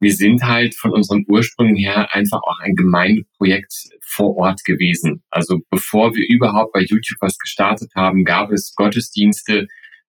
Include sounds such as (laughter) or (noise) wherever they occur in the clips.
wir sind halt von unseren Ursprüngen her einfach auch ein Gemeindeprojekt vor Ort gewesen. Also bevor wir überhaupt bei YouTube was gestartet haben, gab es Gottesdienste,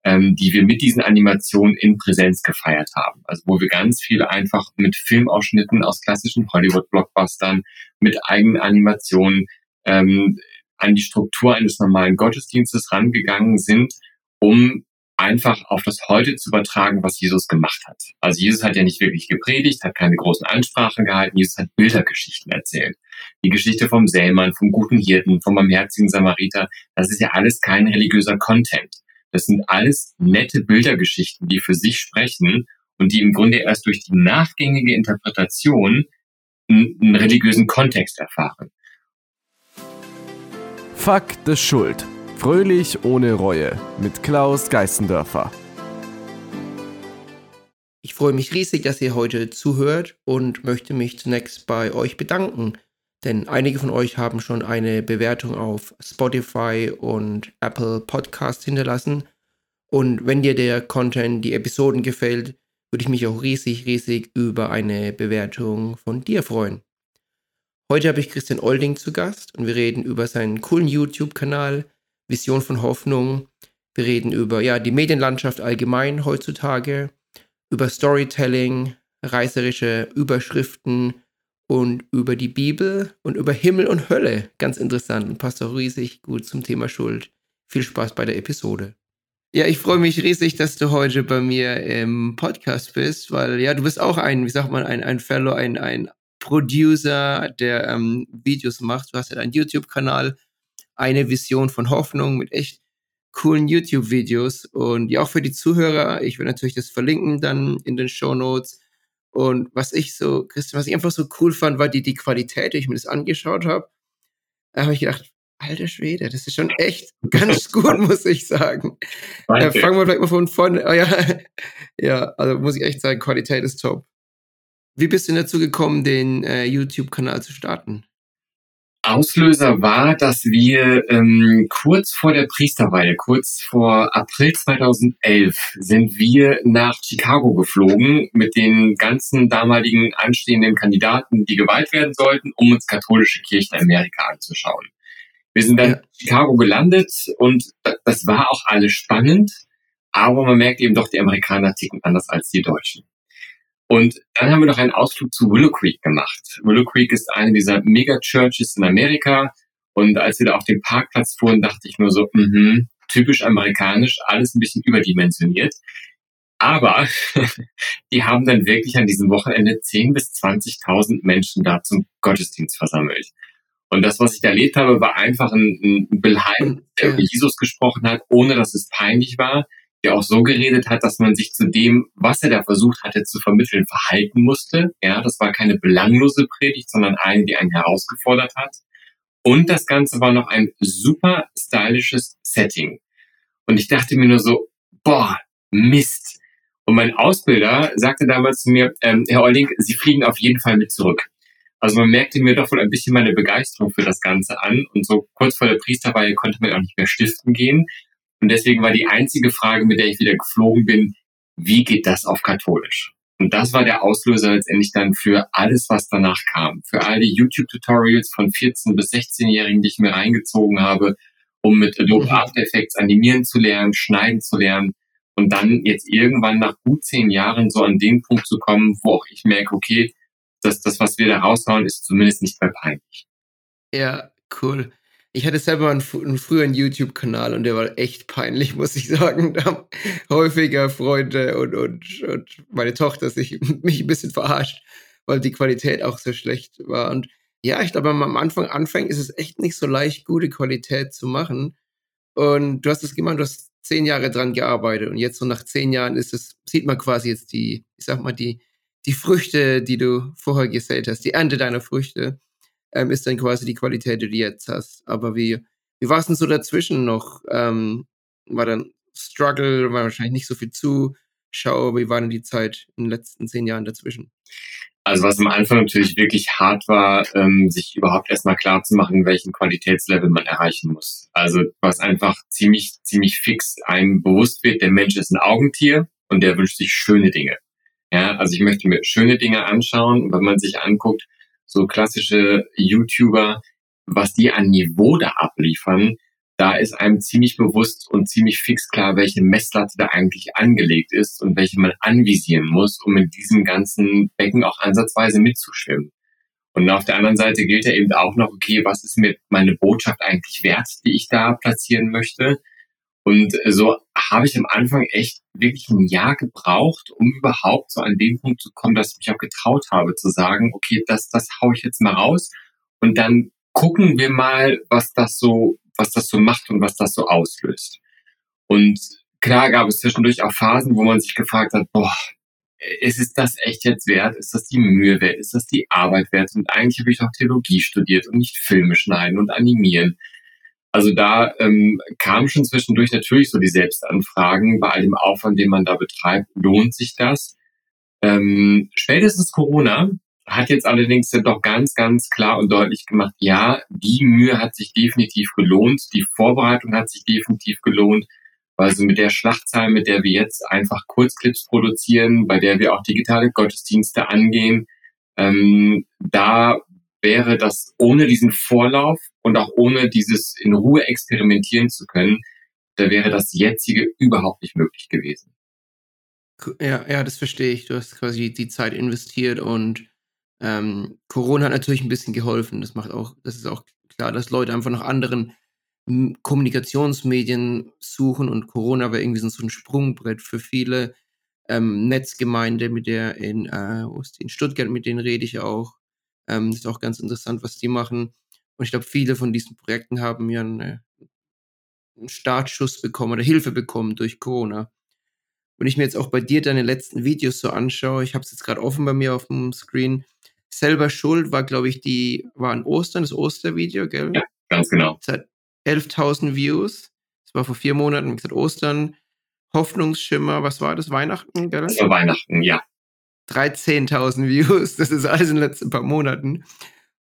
ähm, die wir mit diesen Animationen in Präsenz gefeiert haben. Also wo wir ganz viel einfach mit Filmausschnitten aus klassischen Hollywood-Blockbustern, mit eigenen Animationen ähm, an die Struktur eines normalen Gottesdienstes rangegangen sind, um einfach auf das Heute zu übertragen, was Jesus gemacht hat. Also Jesus hat ja nicht wirklich gepredigt, hat keine großen Ansprachen gehalten, Jesus hat Bildergeschichten erzählt. Die Geschichte vom Sämann, vom guten Hirten, vom barmherzigen Samariter, das ist ja alles kein religiöser Content. Das sind alles nette Bildergeschichten, die für sich sprechen und die im Grunde erst durch die nachgängige Interpretation einen religiösen Kontext erfahren. Fuck the Schuld. Fröhlich ohne Reue mit Klaus Geißendörfer. Ich freue mich riesig, dass ihr heute zuhört und möchte mich zunächst bei euch bedanken, denn einige von euch haben schon eine Bewertung auf Spotify und Apple Podcast hinterlassen. Und wenn dir der Content, die Episoden gefällt, würde ich mich auch riesig, riesig über eine Bewertung von dir freuen. Heute habe ich Christian Olding zu Gast und wir reden über seinen coolen YouTube-Kanal Vision von Hoffnung. Wir reden über ja, die Medienlandschaft allgemein heutzutage, über Storytelling, reißerische Überschriften und über die Bibel und über Himmel und Hölle. Ganz interessant und passt auch riesig gut zum Thema Schuld. Viel Spaß bei der Episode. Ja, ich freue mich riesig, dass du heute bei mir im Podcast bist, weil ja, du bist auch ein, wie sagt man, ein, ein Fellow, ein, ein Producer, der ähm, Videos macht. Du hast ja einen YouTube-Kanal, eine Vision von Hoffnung mit echt coolen YouTube-Videos. Und ja, auch für die Zuhörer, ich will natürlich das verlinken dann in den Show Notes. Und was ich so, Christian, was ich einfach so cool fand, war die, die Qualität, ich mir das angeschaut habe. Da habe ich gedacht, alter Schwede, das ist schon echt ganz (laughs) gut, muss ich sagen. Da fangen wir vielleicht mal von vorne. Oh, ja, (laughs) ja, also muss ich echt sagen, Qualität ist top. Wie bist du denn dazu gekommen, den äh, YouTube-Kanal zu starten? Auslöser war, dass wir ähm, kurz vor der Priesterweihe, kurz vor April 2011, sind wir nach Chicago geflogen mit den ganzen damaligen anstehenden Kandidaten, die geweiht werden sollten, um uns katholische Kirchen in Amerika anzuschauen. Wir sind dann in Chicago gelandet und das war auch alles spannend, aber man merkt eben doch, die Amerikaner ticken anders als die Deutschen. Und dann haben wir noch einen Ausflug zu Willow Creek gemacht. Willow Creek ist eine dieser Mega-Churches in Amerika. Und als wir da auf den Parkplatz fuhren, dachte ich nur so, mh, typisch amerikanisch, alles ein bisschen überdimensioniert. Aber (laughs) die haben dann wirklich an diesem Wochenende 10.000 bis 20.000 Menschen da zum Gottesdienst versammelt. Und das, was ich da erlebt habe, war einfach ein, ein Bill Heim, der über Jesus gesprochen hat, ohne dass es peinlich war der auch so geredet hat, dass man sich zu dem, was er da versucht hatte zu vermitteln, verhalten musste. Ja, das war keine belanglose Predigt, sondern eine, die einen herausgefordert hat. Und das Ganze war noch ein super stylisches Setting. Und ich dachte mir nur so, boah, Mist. Und mein Ausbilder sagte damals zu mir, ähm, Herr Olding, Sie fliegen auf jeden Fall mit zurück. Also man merkte mir doch wohl ein bisschen meine Begeisterung für das Ganze an. Und so kurz vor der Priesterweihe konnte man auch nicht mehr stiften gehen. Und deswegen war die einzige Frage, mit der ich wieder geflogen bin, wie geht das auf katholisch? Und das war der Auslöser letztendlich dann für alles, was danach kam. Für all die YouTube-Tutorials von 14- bis 16-Jährigen, die ich mir reingezogen habe, um mit Adobe mhm. After Effects animieren zu lernen, schneiden zu lernen und dann jetzt irgendwann nach gut zehn Jahren so an den Punkt zu kommen, wo auch ich merke, okay, dass das, was wir da raushauen, ist zumindest nicht mehr peinlich. Ja, cool. Ich hatte selber einen, einen früheren YouTube-Kanal und der war echt peinlich, (laughs) muss ich sagen. Da haben häufiger Freunde und, und, und meine Tochter sich (laughs) mich ein bisschen verarscht, weil die Qualität auch so schlecht war. Und ja, ich glaube, wenn man am Anfang anfängt, ist es echt nicht so leicht, gute Qualität zu machen. Und du hast es gemacht, du hast zehn Jahre dran gearbeitet und jetzt so nach zehn Jahren ist es, sieht man quasi jetzt die, ich sag mal, die, die Früchte, die du vorher gesät hast, die Ernte deiner Früchte ähm, ist dann quasi die Qualität, die du jetzt hast. Aber wie, wie war es denn so dazwischen noch? Ähm, war dann Struggle, war wahrscheinlich nicht so viel Zuschauer. Wie war denn die Zeit in den letzten zehn Jahren dazwischen? Also was am Anfang natürlich wirklich hart war, ähm, sich überhaupt erstmal klar zu machen, welchen Qualitätslevel man erreichen muss. Also was einfach ziemlich, ziemlich fix einem bewusst wird, der Mensch ist ein Augentier und der wünscht sich schöne Dinge. Ja, also ich möchte mir schöne Dinge anschauen. Und wenn man sich anguckt, so klassische YouTuber, was die an Niveau da abliefern, da ist einem ziemlich bewusst und ziemlich fix klar, welche Messlatte da eigentlich angelegt ist und welche man anvisieren muss, um in diesem ganzen Becken auch ansatzweise mitzuschwimmen. Und auf der anderen Seite gilt ja eben auch noch, okay, was ist mir meine Botschaft eigentlich wert, die ich da platzieren möchte? Und so habe ich am Anfang echt wirklich ein Jahr gebraucht, um überhaupt so an den Punkt zu kommen, dass ich mich auch getraut habe zu sagen, okay, das, das hau ich jetzt mal raus und dann gucken wir mal, was das so, was das so macht und was das so auslöst. Und klar gab es zwischendurch auch Phasen, wo man sich gefragt hat, boah, ist es das echt jetzt wert? Ist das die Mühe wert? Ist das die Arbeit wert? Und eigentlich habe ich auch Theologie studiert und nicht Filme schneiden und animieren. Also da ähm, kam schon zwischendurch natürlich so die Selbstanfragen, bei all dem Aufwand, den man da betreibt, lohnt sich das? Ähm, spätestens Corona hat jetzt allerdings doch ganz, ganz klar und deutlich gemacht, ja, die Mühe hat sich definitiv gelohnt, die Vorbereitung hat sich definitiv gelohnt, weil so mit der Schlachtzahl, mit der wir jetzt einfach Kurzclips produzieren, bei der wir auch digitale Gottesdienste angehen, ähm, da wäre das ohne diesen Vorlauf und auch ohne dieses in Ruhe experimentieren zu können, da wäre das jetzige überhaupt nicht möglich gewesen. Ja, ja, das verstehe ich. Du hast quasi die Zeit investiert und ähm, Corona hat natürlich ein bisschen geholfen. Das macht auch, das ist auch klar, dass Leute einfach nach anderen Kommunikationsmedien suchen und Corona war irgendwie so ein Sprungbrett für viele. Ähm, Netzgemeinde, mit der in, äh, in Stuttgart, mit denen rede ich auch. Ähm, das ist auch ganz interessant, was die machen. Und ich glaube, viele von diesen Projekten haben ja eine, einen Startschuss bekommen oder Hilfe bekommen durch Corona. Wenn ich mir jetzt auch bei dir deine letzten Videos so anschaue, ich habe es jetzt gerade offen bei mir auf dem Screen. Selber Schuld war, glaube ich, die, war an Ostern, das Ostervideo, gell? Ja, ganz genau. Es hat 11.000 Views. Das war vor vier Monaten, wie gesagt, Ostern. Hoffnungsschimmer, was war das? Weihnachten, gell? Das war Weihnachten, ja. 13.000 Views, das ist alles in den letzten paar Monaten.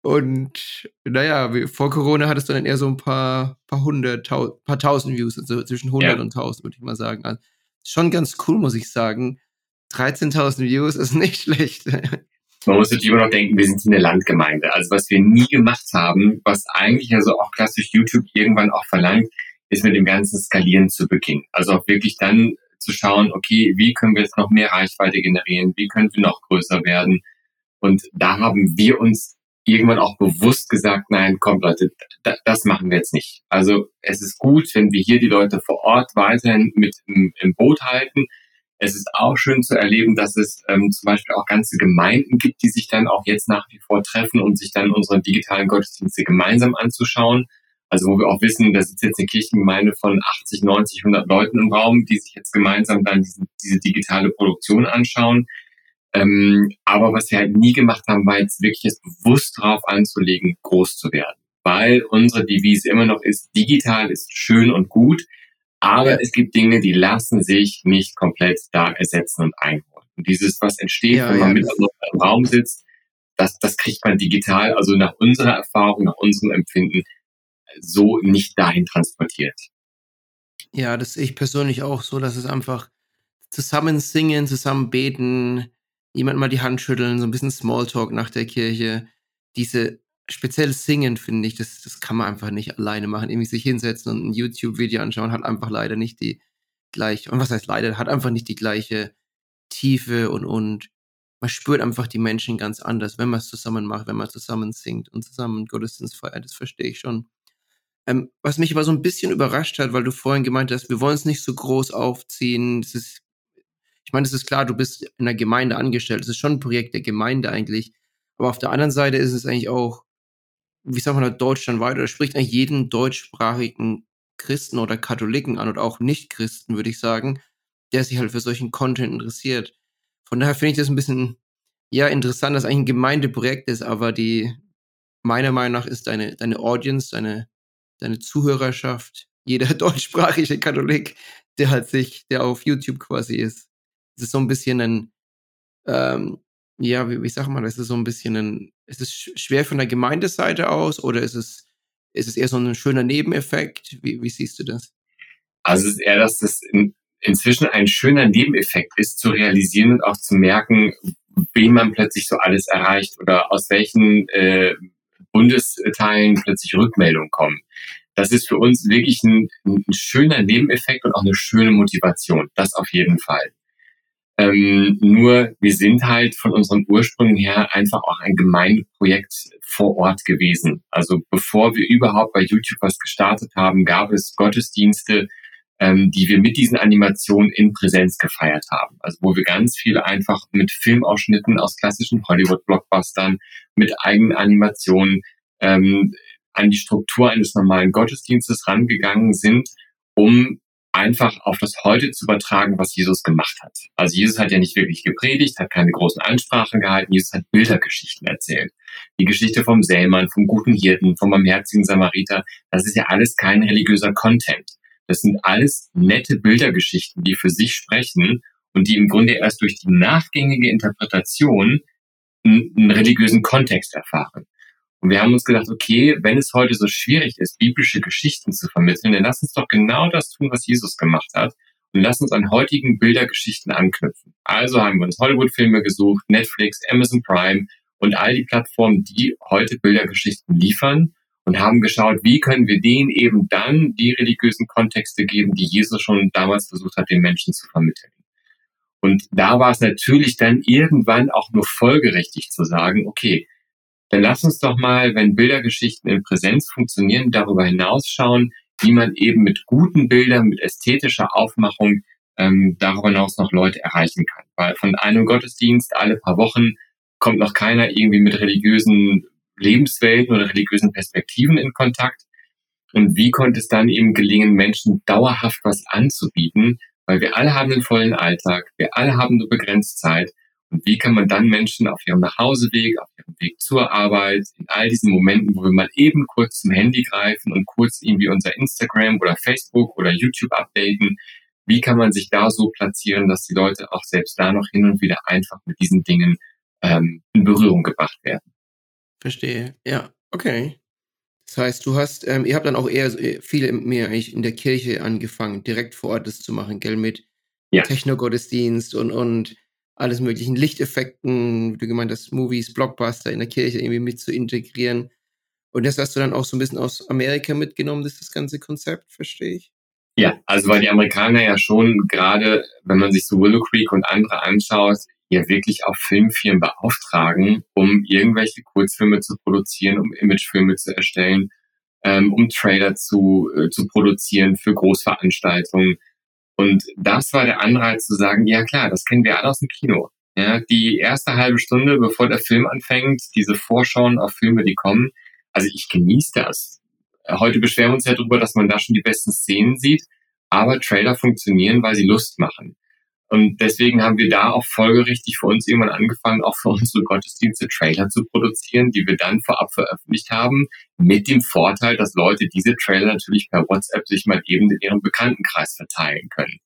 Und naja, vor Corona hattest du dann eher so ein paar, paar hundert, tausend, paar tausend Views, also zwischen 100 ja. und 1000, würde ich mal sagen. Also schon ganz cool, muss ich sagen. 13.000 Views ist nicht (laughs) schlecht. Man muss natürlich immer noch denken, wir sind in der Landgemeinde. Also was wir nie gemacht haben, was eigentlich also auch klassisch YouTube irgendwann auch verlangt, ist mit dem ganzen Skalieren zu Beginn. Also auch wirklich dann zu schauen, okay, wie können wir jetzt noch mehr Reichweite generieren? Wie können wir noch größer werden? Und da haben wir uns irgendwann auch bewusst gesagt, nein, komm Leute, das machen wir jetzt nicht. Also es ist gut, wenn wir hier die Leute vor Ort weiterhin mit im, im Boot halten. Es ist auch schön zu erleben, dass es ähm, zum Beispiel auch ganze Gemeinden gibt, die sich dann auch jetzt nach wie vor treffen und sich dann unsere digitalen Gottesdienste gemeinsam anzuschauen. Also wo wir auch wissen, da sitzt jetzt eine Kirchengemeinde von 80, 90, 100 Leuten im Raum, die sich jetzt gemeinsam dann diese, diese digitale Produktion anschauen. Ähm, aber was wir halt nie gemacht haben, war jetzt wirklich es bewusst darauf anzulegen, groß zu werden. Weil unsere Devise immer noch ist, digital ist schön und gut, aber es gibt Dinge, die lassen sich nicht komplett da ersetzen und einholen. Und dieses, was entsteht, ja, wenn man ja, miteinander im Raum sitzt, das, das kriegt man digital, also nach unserer Erfahrung, nach unserem Empfinden, so nicht dahin transportiert. Ja, das sehe ich persönlich auch so, dass es einfach zusammen singen, zusammen beten, jemand mal die Hand schütteln, so ein bisschen Smalltalk nach der Kirche. Diese speziell singen, finde ich, das, das kann man einfach nicht alleine machen. Irgendwie sich hinsetzen und ein YouTube-Video anschauen, hat einfach leider nicht die gleiche, und was heißt leider, hat einfach nicht die gleiche Tiefe und, und man spürt einfach die Menschen ganz anders, wenn man es zusammen macht, wenn man zusammen singt und zusammen Gottesdienst feiert, das verstehe ich schon. Ähm, was mich aber so ein bisschen überrascht hat, weil du vorhin gemeint hast, wir wollen es nicht so groß aufziehen. Das ist, ich meine, es ist klar, du bist in der Gemeinde angestellt. Es ist schon ein Projekt der Gemeinde eigentlich. Aber auf der anderen Seite ist es eigentlich auch, wie sagt man da, deutschlandweit, oder spricht eigentlich jeden deutschsprachigen Christen oder Katholiken an oder auch Nicht-Christen, würde ich sagen, der sich halt für solchen Content interessiert. Von daher finde ich das ein bisschen, ja, interessant, dass eigentlich ein Gemeindeprojekt ist, aber die, meiner Meinung nach ist deine, deine Audience, deine, deine Zuhörerschaft, jeder (laughs) deutschsprachige Katholik, der halt sich, der auf YouTube quasi ist. Es ist so ein bisschen ein, ähm, ja, wie, wie sag mal, es ist so ein bisschen ein, ist es schwer von der Gemeindeseite aus oder ist es, ist es eher so ein schöner Nebeneffekt? Wie, wie siehst du das? Also es ist eher, dass das in, inzwischen ein schöner Nebeneffekt ist, zu realisieren und auch zu merken, wen man plötzlich so alles erreicht oder aus welchen äh, Bundesteilen plötzlich Rückmeldungen kommen. Das ist für uns wirklich ein, ein schöner Nebeneffekt und auch eine schöne Motivation. Das auf jeden Fall. Ähm, nur wir sind halt von unseren Ursprüngen her einfach auch ein Gemeindeprojekt vor Ort gewesen. Also bevor wir überhaupt bei YouTube was gestartet haben, gab es Gottesdienste, ähm, die wir mit diesen Animationen in Präsenz gefeiert haben. Also wo wir ganz viel einfach mit Filmausschnitten aus klassischen Hollywood-Blockbustern, mit eigenen Animationen ähm, an die Struktur eines normalen Gottesdienstes rangegangen sind, um einfach auf das Heute zu übertragen, was Jesus gemacht hat. Also Jesus hat ja nicht wirklich gepredigt, hat keine großen Ansprachen gehalten, Jesus hat Bildergeschichten erzählt. Die Geschichte vom Sämann, vom guten Hirten, vom barmherzigen Samariter, das ist ja alles kein religiöser Content. Das sind alles nette Bildergeschichten, die für sich sprechen und die im Grunde erst durch die nachgängige Interpretation einen religiösen Kontext erfahren. Und wir haben uns gedacht, okay, wenn es heute so schwierig ist, biblische Geschichten zu vermitteln, dann lass uns doch genau das tun, was Jesus gemacht hat. Und lass uns an heutigen Bildergeschichten anknüpfen. Also haben wir uns Hollywood-Filme gesucht, Netflix, Amazon Prime und all die Plattformen, die heute Bildergeschichten liefern und haben geschaut, wie können wir denen eben dann die religiösen Kontexte geben, die Jesus schon damals versucht hat, den Menschen zu vermitteln. Und da war es natürlich dann irgendwann auch nur folgerichtig zu sagen, okay, dann lass uns doch mal, wenn Bildergeschichten in Präsenz funktionieren, darüber hinaus schauen, wie man eben mit guten Bildern, mit ästhetischer Aufmachung ähm, darüber hinaus noch Leute erreichen kann. Weil von einem Gottesdienst alle paar Wochen kommt noch keiner irgendwie mit religiösen Lebenswelten oder religiösen Perspektiven in Kontakt. Und wie konnte es dann eben gelingen, Menschen dauerhaft was anzubieten? Weil wir alle haben einen vollen Alltag, wir alle haben nur begrenzt Zeit. Und wie kann man dann Menschen auf ihrem Nachhauseweg, auf ihrem Weg zur Arbeit, in all diesen Momenten, wo wir mal eben kurz zum Handy greifen und kurz irgendwie unser Instagram oder Facebook oder YouTube updaten, wie kann man sich da so platzieren, dass die Leute auch selbst da noch hin und wieder einfach mit diesen Dingen ähm, in Berührung gebracht werden? Verstehe. Ja, okay. Das heißt, du hast, ähm, ihr habt dann auch eher äh, viel mehr eigentlich in der Kirche angefangen, direkt vor Ort das zu machen, gell, mit ja. Techno-Gottesdienst und, und alles möglichen Lichteffekten, wie du gemeint hast, Movies, Blockbuster in der Kirche irgendwie mit zu integrieren. Und das hast du dann auch so ein bisschen aus Amerika mitgenommen, das, das ganze Konzept, verstehe ich? Ja, also weil die Amerikaner ja schon gerade, wenn man sich so Willow Creek und andere anschaut, ja wirklich auch Filmfirmen beauftragen, um irgendwelche Kurzfilme zu produzieren, um Imagefilme zu erstellen, ähm, um Trailer zu, äh, zu produzieren für Großveranstaltungen. Und das war der Anreiz zu sagen, ja klar, das kennen wir alle aus dem Kino. Ja, die erste halbe Stunde, bevor der Film anfängt, diese Vorschauen auf Filme, die kommen. Also ich genieße das. Heute beschweren wir uns ja darüber, dass man da schon die besten Szenen sieht. Aber Trailer funktionieren, weil sie Lust machen. Und deswegen haben wir da auch folgerichtig für uns irgendwann angefangen, auch für unsere Gottesdienste Trailer zu produzieren, die wir dann vorab veröffentlicht haben, mit dem Vorteil, dass Leute diese Trailer natürlich per WhatsApp sich mal eben in ihrem Bekanntenkreis verteilen können.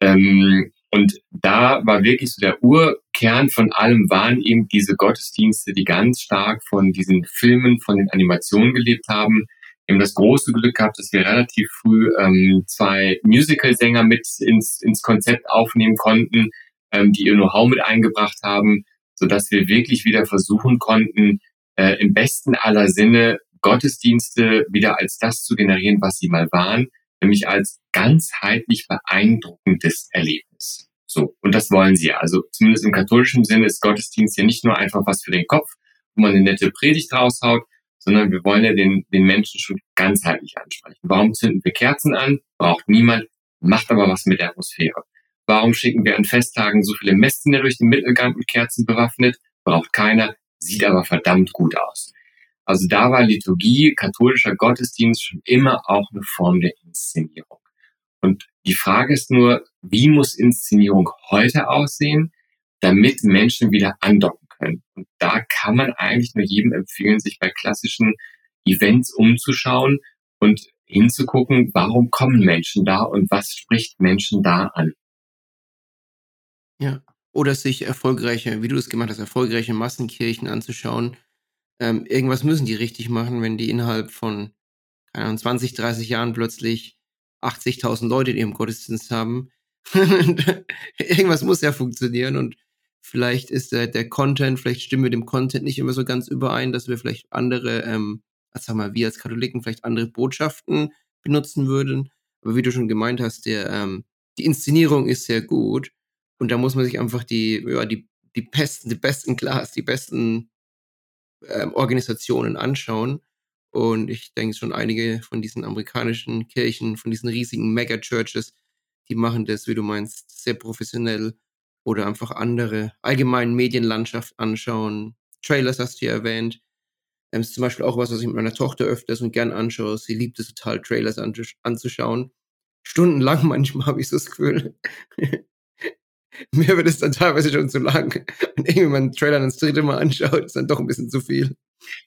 Ähm, und da war wirklich so der Urkern von allem waren eben diese Gottesdienste, die ganz stark von diesen Filmen, von den Animationen gelebt haben, haben das große Glück gehabt, dass wir relativ früh ähm, zwei Musical-Sänger mit ins, ins Konzept aufnehmen konnten, ähm, die ihr Know-how mit eingebracht haben, so dass wir wirklich wieder versuchen konnten, äh, im besten aller Sinne Gottesdienste wieder als das zu generieren, was sie mal waren, nämlich als ganzheitlich beeindruckendes Erlebnis. So. Und das wollen sie ja. Also zumindest im katholischen Sinne ist Gottesdienst ja nicht nur einfach was für den Kopf, wo man eine nette Predigt raushaut, sondern wir wollen ja den, den Menschen schon ganzheitlich ansprechen. Warum zünden wir Kerzen an? Braucht niemand, macht aber was mit der Atmosphäre. Warum schicken wir an Festtagen so viele Messdiener durch den Mittelgang mit Kerzen bewaffnet? Braucht keiner, sieht aber verdammt gut aus. Also da war Liturgie, katholischer Gottesdienst schon immer auch eine Form der Inszenierung. Und die Frage ist nur, wie muss Inszenierung heute aussehen, damit Menschen wieder andocken können. Und da kann man eigentlich nur jedem empfehlen, sich bei klassischen Events umzuschauen und hinzugucken, warum kommen Menschen da und was spricht Menschen da an. Ja, oder sich erfolgreiche, wie du es gemacht hast, erfolgreiche Massenkirchen anzuschauen. Ähm, irgendwas müssen die richtig machen, wenn die innerhalb von keine Ahnung, 20, 30 Jahren plötzlich 80.000 Leute in ihrem Gottesdienst haben. (laughs) Irgendwas muss ja funktionieren und vielleicht ist der, der Content, vielleicht stimmen wir dem Content nicht immer so ganz überein, dass wir vielleicht andere, ähm, sag mal, wir als Katholiken vielleicht andere Botschaften benutzen würden. Aber wie du schon gemeint hast, der, ähm, die Inszenierung ist sehr gut und da muss man sich einfach die, ja, die, die besten, die besten Class, die besten ähm, Organisationen anschauen. Und ich denke schon einige von diesen amerikanischen Kirchen, von diesen riesigen Mega-Churches, die machen das, wie du meinst, sehr professionell oder einfach andere allgemeinen Medienlandschaft anschauen. Trailers hast du ja erwähnt. Ähm, ist zum Beispiel auch was, was ich mit meiner Tochter öfters und gern anschaue. Sie liebt es total, Trailers anzuschauen. Stundenlang (laughs) manchmal habe ich so das Gefühl. (laughs) Mir wird es dann teilweise schon zu lang. Und irgendwie einen Trailer das dritte Mal anschaut, ist dann doch ein bisschen zu viel.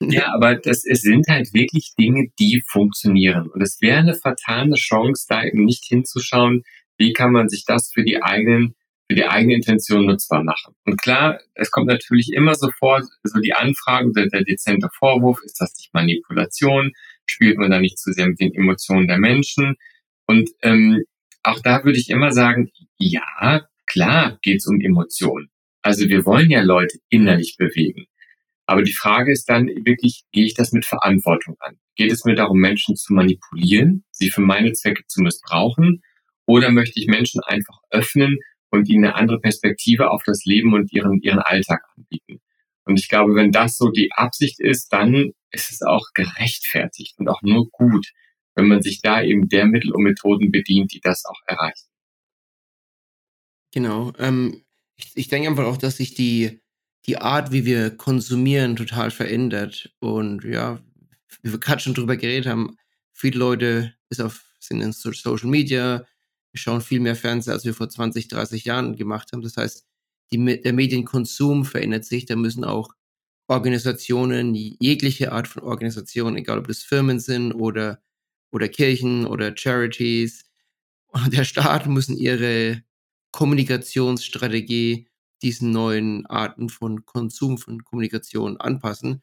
Ja, aber das, es sind halt wirklich Dinge, die funktionieren. Und es wäre eine vertane Chance, da eben nicht hinzuschauen, wie kann man sich das für die eigenen, für die eigene Intention nutzbar machen. Und klar, es kommt natürlich immer sofort so die Anfrage, der, der dezente Vorwurf, ist das nicht Manipulation? Spielt man da nicht zu sehr mit den Emotionen der Menschen? Und ähm, auch da würde ich immer sagen, ja, klar geht es um Emotionen. Also wir wollen ja Leute innerlich bewegen. Aber die Frage ist dann wirklich, gehe ich das mit Verantwortung an? Geht es mir darum, Menschen zu manipulieren, sie für meine Zwecke zu missbrauchen? Oder möchte ich Menschen einfach öffnen und ihnen eine andere Perspektive auf das Leben und ihren, ihren Alltag anbieten? Und ich glaube, wenn das so die Absicht ist, dann ist es auch gerechtfertigt und auch nur gut, wenn man sich da eben der Mittel und Methoden bedient, die das auch erreichen. Genau. Ähm, ich, ich denke einfach auch, dass sich die, die Art, wie wir konsumieren, total verändert. Und ja, wie wir gerade schon drüber geredet haben, viele Leute ist auf, sind in Social Media, wir schauen viel mehr Fernseher, als wir vor 20, 30 Jahren gemacht haben. Das heißt, die, der Medienkonsum verändert sich. Da müssen auch Organisationen, jegliche Art von Organisation, egal ob das Firmen sind oder, oder Kirchen oder Charities, der Staat müssen ihre Kommunikationsstrategie diesen neuen Arten von Konsum von Kommunikation anpassen.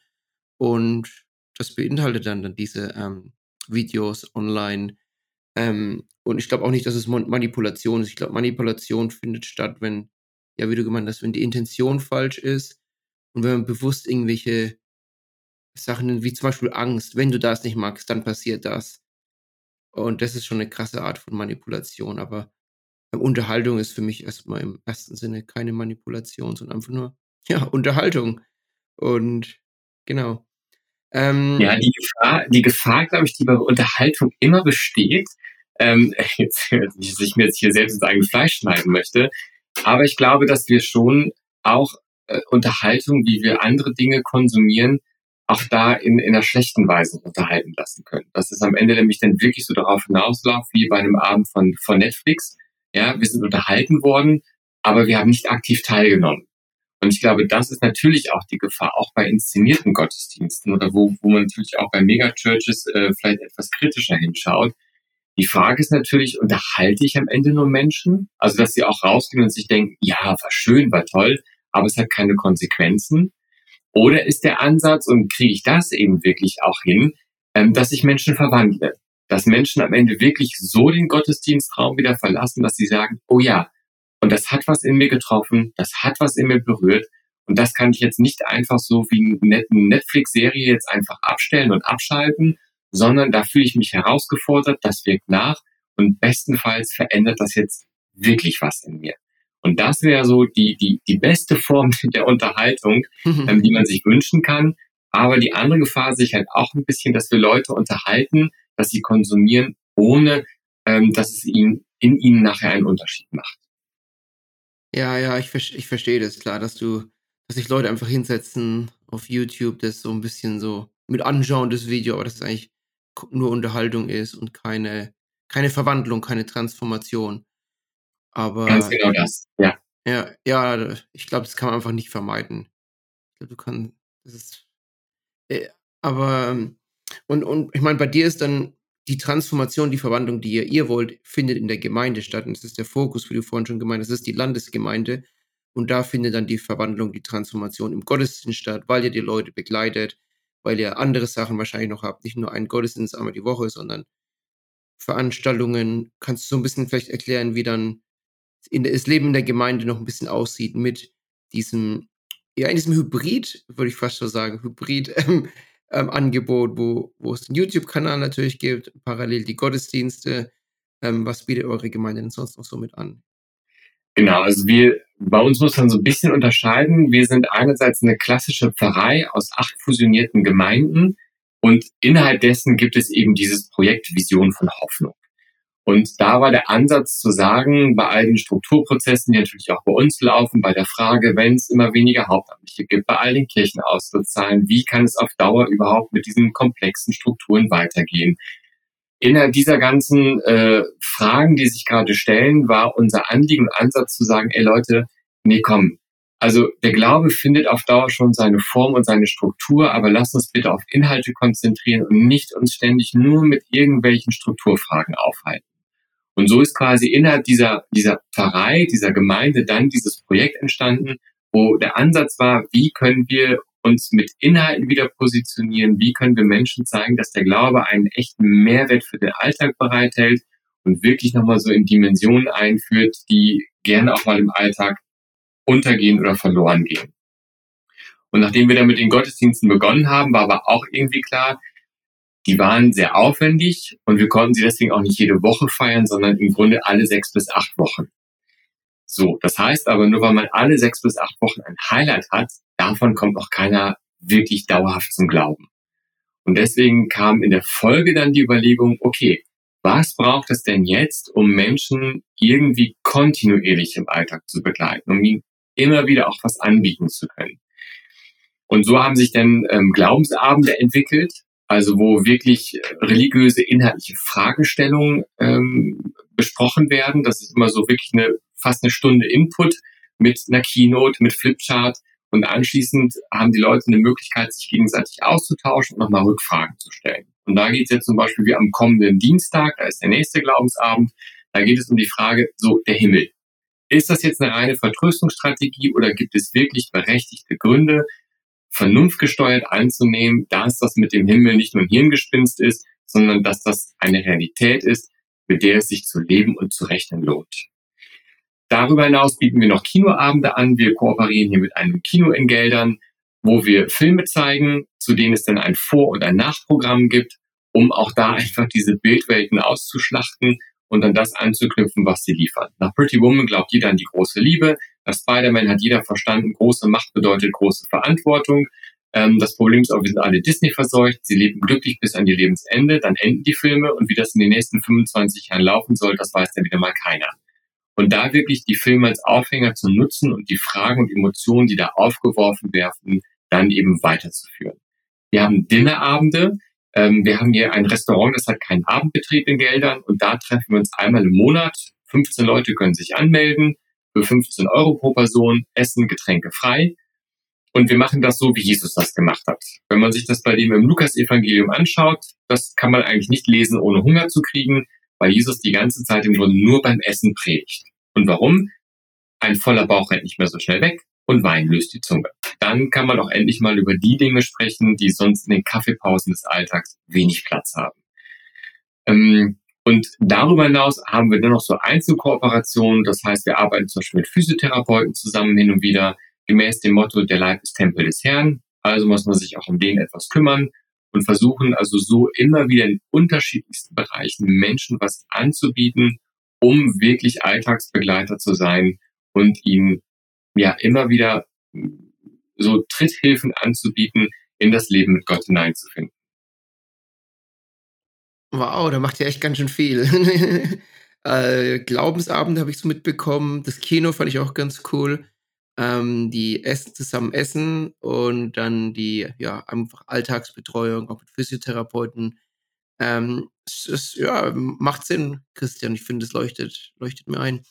Und das beinhaltet dann, dann diese ähm, Videos online. Ähm, und ich glaube auch nicht, dass es Manipulation ist. Ich glaube, Manipulation findet statt, wenn, ja, wie du gemeint hast, wenn die Intention falsch ist und wenn man bewusst irgendwelche Sachen, wie zum Beispiel Angst, wenn du das nicht magst, dann passiert das. Und das ist schon eine krasse Art von Manipulation. Aber Unterhaltung ist für mich erstmal im ersten Sinne keine Manipulation, sondern einfach nur, (laughs) ja, Unterhaltung. Und genau. Ähm, ja, die Gefahr, die Gefahr, glaube ich, die bei Unterhaltung immer besteht, ähm, (laughs) jetzt, dass ich mir jetzt hier selbst ins eigene Fleisch schneiden möchte, aber ich glaube, dass wir schon auch äh, Unterhaltung, wie wir andere Dinge konsumieren, auch da in, in einer schlechten Weise unterhalten lassen können. Das ist am Ende nämlich dann wirklich so darauf hinausläuft, wie bei einem Abend von, von Netflix, ja, wir sind unterhalten worden, aber wir haben nicht aktiv teilgenommen. Und ich glaube, das ist natürlich auch die Gefahr, auch bei inszenierten Gottesdiensten oder wo, wo man natürlich auch bei Megachurches äh, vielleicht etwas kritischer hinschaut. Die Frage ist natürlich, unterhalte ich am Ende nur Menschen? Also, dass sie auch rausgehen und sich denken, ja, war schön, war toll, aber es hat keine Konsequenzen. Oder ist der Ansatz, und kriege ich das eben wirklich auch hin, ähm, dass ich Menschen verwandle? dass Menschen am Ende wirklich so den Gottesdienstraum wieder verlassen, dass sie sagen, oh ja, und das hat was in mir getroffen, das hat was in mir berührt und das kann ich jetzt nicht einfach so wie eine Netflix-Serie jetzt einfach abstellen und abschalten, sondern da fühle ich mich herausgefordert, das wirkt nach und bestenfalls verändert das jetzt wirklich was in mir. Und das wäre so die, die, die beste Form (laughs) der Unterhaltung, ähm, die man sich wünschen kann. Aber die andere Gefahr sehe ich halt auch ein bisschen, dass wir Leute unterhalten, dass sie konsumieren, ohne ähm, dass es ihnen, in ihnen nachher einen Unterschied macht. Ja, ja, ich, ich verstehe das klar, dass du, dass sich Leute einfach hinsetzen auf YouTube, das so ein bisschen so mit anschauen, das Video, aber dass es eigentlich nur Unterhaltung ist und keine, keine Verwandlung, keine Transformation. Aber. Ganz genau das, ja. Ja, ja, ich glaube, das kann man einfach nicht vermeiden. Ich glaube, du kannst, das ist, äh, aber ähm, und, und ich meine, bei dir ist dann die Transformation, die Verwandlung, die ihr, ihr wollt, findet in der Gemeinde statt. Und das ist der Fokus, wie du vorhin schon gemeint hast, das ist die Landesgemeinde. Und da findet dann die Verwandlung, die Transformation im Gottesdienst statt, weil ihr die Leute begleitet, weil ihr andere Sachen wahrscheinlich noch habt. Nicht nur einen Gottesdienst einmal die Woche, sondern Veranstaltungen. Kannst du so ein bisschen vielleicht erklären, wie dann in, das Leben in der Gemeinde noch ein bisschen aussieht mit diesem, ja, in diesem Hybrid, würde ich fast so sagen, Hybrid (laughs) ähm, ähm, Angebot, wo, wo es den YouTube-Kanal natürlich gibt, parallel die Gottesdienste. Ähm, was bietet eure Gemeinde denn sonst noch so mit an? Genau, also wir, bei uns muss man so ein bisschen unterscheiden. Wir sind einerseits eine klassische Pfarrei aus acht fusionierten Gemeinden und innerhalb dessen gibt es eben dieses Projekt Vision von Hoffnung. Und da war der Ansatz zu sagen, bei all den Strukturprozessen, die natürlich auch bei uns laufen, bei der Frage, wenn es immer weniger Hauptamtliche gibt, bei all den Kirchenauszahlen, wie kann es auf Dauer überhaupt mit diesen komplexen Strukturen weitergehen? innerhalb dieser ganzen äh, Fragen, die sich gerade stellen, war unser Anliegen und Ansatz zu sagen, ey Leute, nee, komm. Also der Glaube findet auf Dauer schon seine Form und seine Struktur, aber lasst uns bitte auf Inhalte konzentrieren und nicht uns ständig nur mit irgendwelchen Strukturfragen aufhalten. Und so ist quasi innerhalb dieser, dieser Pfarrei, dieser Gemeinde dann dieses Projekt entstanden, wo der Ansatz war, wie können wir uns mit Inhalten wieder positionieren, wie können wir Menschen zeigen, dass der Glaube einen echten Mehrwert für den Alltag bereithält und wirklich nochmal so in Dimensionen einführt, die gerne auch mal im Alltag untergehen oder verloren gehen. Und nachdem wir dann mit den Gottesdiensten begonnen haben, war aber auch irgendwie klar, die waren sehr aufwendig und wir konnten sie deswegen auch nicht jede Woche feiern, sondern im Grunde alle sechs bis acht Wochen. So, das heißt aber, nur weil man alle sechs bis acht Wochen ein Highlight hat, davon kommt auch keiner wirklich dauerhaft zum Glauben. Und deswegen kam in der Folge dann die Überlegung, okay, was braucht es denn jetzt, um Menschen irgendwie kontinuierlich im Alltag zu begleiten, um ihnen immer wieder auch was anbieten zu können? Und so haben sich dann ähm, Glaubensabende entwickelt, also wo wirklich religiöse inhaltliche Fragestellungen ähm, besprochen werden. Das ist immer so wirklich eine fast eine Stunde Input mit einer Keynote, mit Flipchart, und anschließend haben die Leute eine Möglichkeit, sich gegenseitig auszutauschen und nochmal Rückfragen zu stellen. Und da geht es jetzt zum Beispiel wie am kommenden Dienstag, da ist der nächste Glaubensabend, da geht es um die Frage, so der Himmel. Ist das jetzt eine reine Vertröstungsstrategie oder gibt es wirklich berechtigte Gründe, vernunftgesteuert einzunehmen, dass das mit dem Himmel nicht nur ein Hirngespinst ist, sondern dass das eine Realität ist, mit der es sich zu leben und zu rechnen lohnt. Darüber hinaus bieten wir noch Kinoabende an. Wir kooperieren hier mit einem Kino in Geldern, wo wir Filme zeigen, zu denen es dann ein Vor- und ein Nachprogramm gibt, um auch da einfach diese Bildwelten auszuschlachten und dann das anzuknüpfen, was sie liefern. Nach Pretty Woman glaubt jeder an die große Liebe. Nach Spider-Man hat jeder verstanden, große Macht bedeutet große Verantwortung. Ähm, das Problem ist auch, wir sind alle Disney verseucht. Sie leben glücklich bis an ihr Lebensende. Dann enden die Filme und wie das in den nächsten 25 Jahren laufen soll, das weiß dann wieder mal keiner. Und da wirklich die Filme als Aufhänger zu nutzen und die Fragen und Emotionen, die da aufgeworfen werden, dann eben weiterzuführen. Wir haben Dinnerabende. Ähm, wir haben hier ein Restaurant, das hat keinen Abendbetrieb in Geldern und da treffen wir uns einmal im Monat. 15 Leute können sich anmelden für 15 Euro pro Person, Essen, Getränke frei. Und wir machen das so, wie Jesus das gemacht hat. Wenn man sich das bei dem im Lukas-Evangelium anschaut, das kann man eigentlich nicht lesen, ohne Hunger zu kriegen weil Jesus die ganze Zeit im Grunde nur beim Essen predigt. Und warum? Ein voller Bauch rennt nicht mehr so schnell weg und Wein löst die Zunge. Dann kann man auch endlich mal über die Dinge sprechen, die sonst in den Kaffeepausen des Alltags wenig Platz haben. Ähm, und darüber hinaus haben wir dann noch so Einzelkooperationen. Das heißt, wir arbeiten zum Beispiel mit Physiotherapeuten zusammen hin und wieder, gemäß dem Motto, der Leib ist Tempel des Herrn. Also muss man sich auch um den etwas kümmern und versuchen also so immer wieder in unterschiedlichsten Bereichen Menschen was anzubieten, um wirklich Alltagsbegleiter zu sein und ihnen ja immer wieder so Tritthilfen anzubieten, in das Leben mit Gott hineinzufinden. Wow, da macht ihr echt ganz schön viel. (laughs) äh, Glaubensabend habe ich so mitbekommen. Das Kino fand ich auch ganz cool ähm, die essen zusammen essen und dann die ja einfach Alltagsbetreuung auch mit Physiotherapeuten. Ähm, es, es ja, macht Sinn, Christian. Ich finde, es leuchtet, leuchtet mir ein.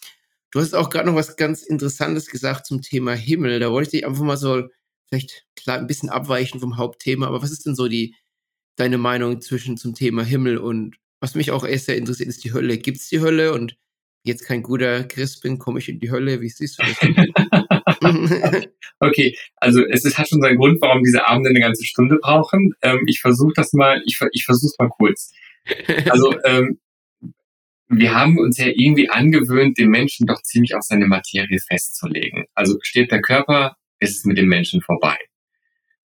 Du hast auch gerade noch was ganz Interessantes gesagt zum Thema Himmel. Da wollte ich dich einfach mal so vielleicht klar ein bisschen abweichen vom Hauptthema. Aber was ist denn so die deine Meinung zwischen zum Thema Himmel und was mich auch erst sehr interessiert, ist die Hölle. Gibt es die Hölle? Und jetzt kein guter Christ bin, komme ich in die Hölle. Wie siehst du das? (laughs) okay, also es ist, hat schon seinen Grund, warum diese Abende eine ganze Stunde brauchen. Ähm, ich versuche das mal, ich, ich versuche es mal kurz. Also (laughs) ähm, wir haben uns ja irgendwie angewöhnt, den Menschen doch ziemlich auf seine Materie festzulegen. Also steht der Körper, ist es mit dem Menschen vorbei.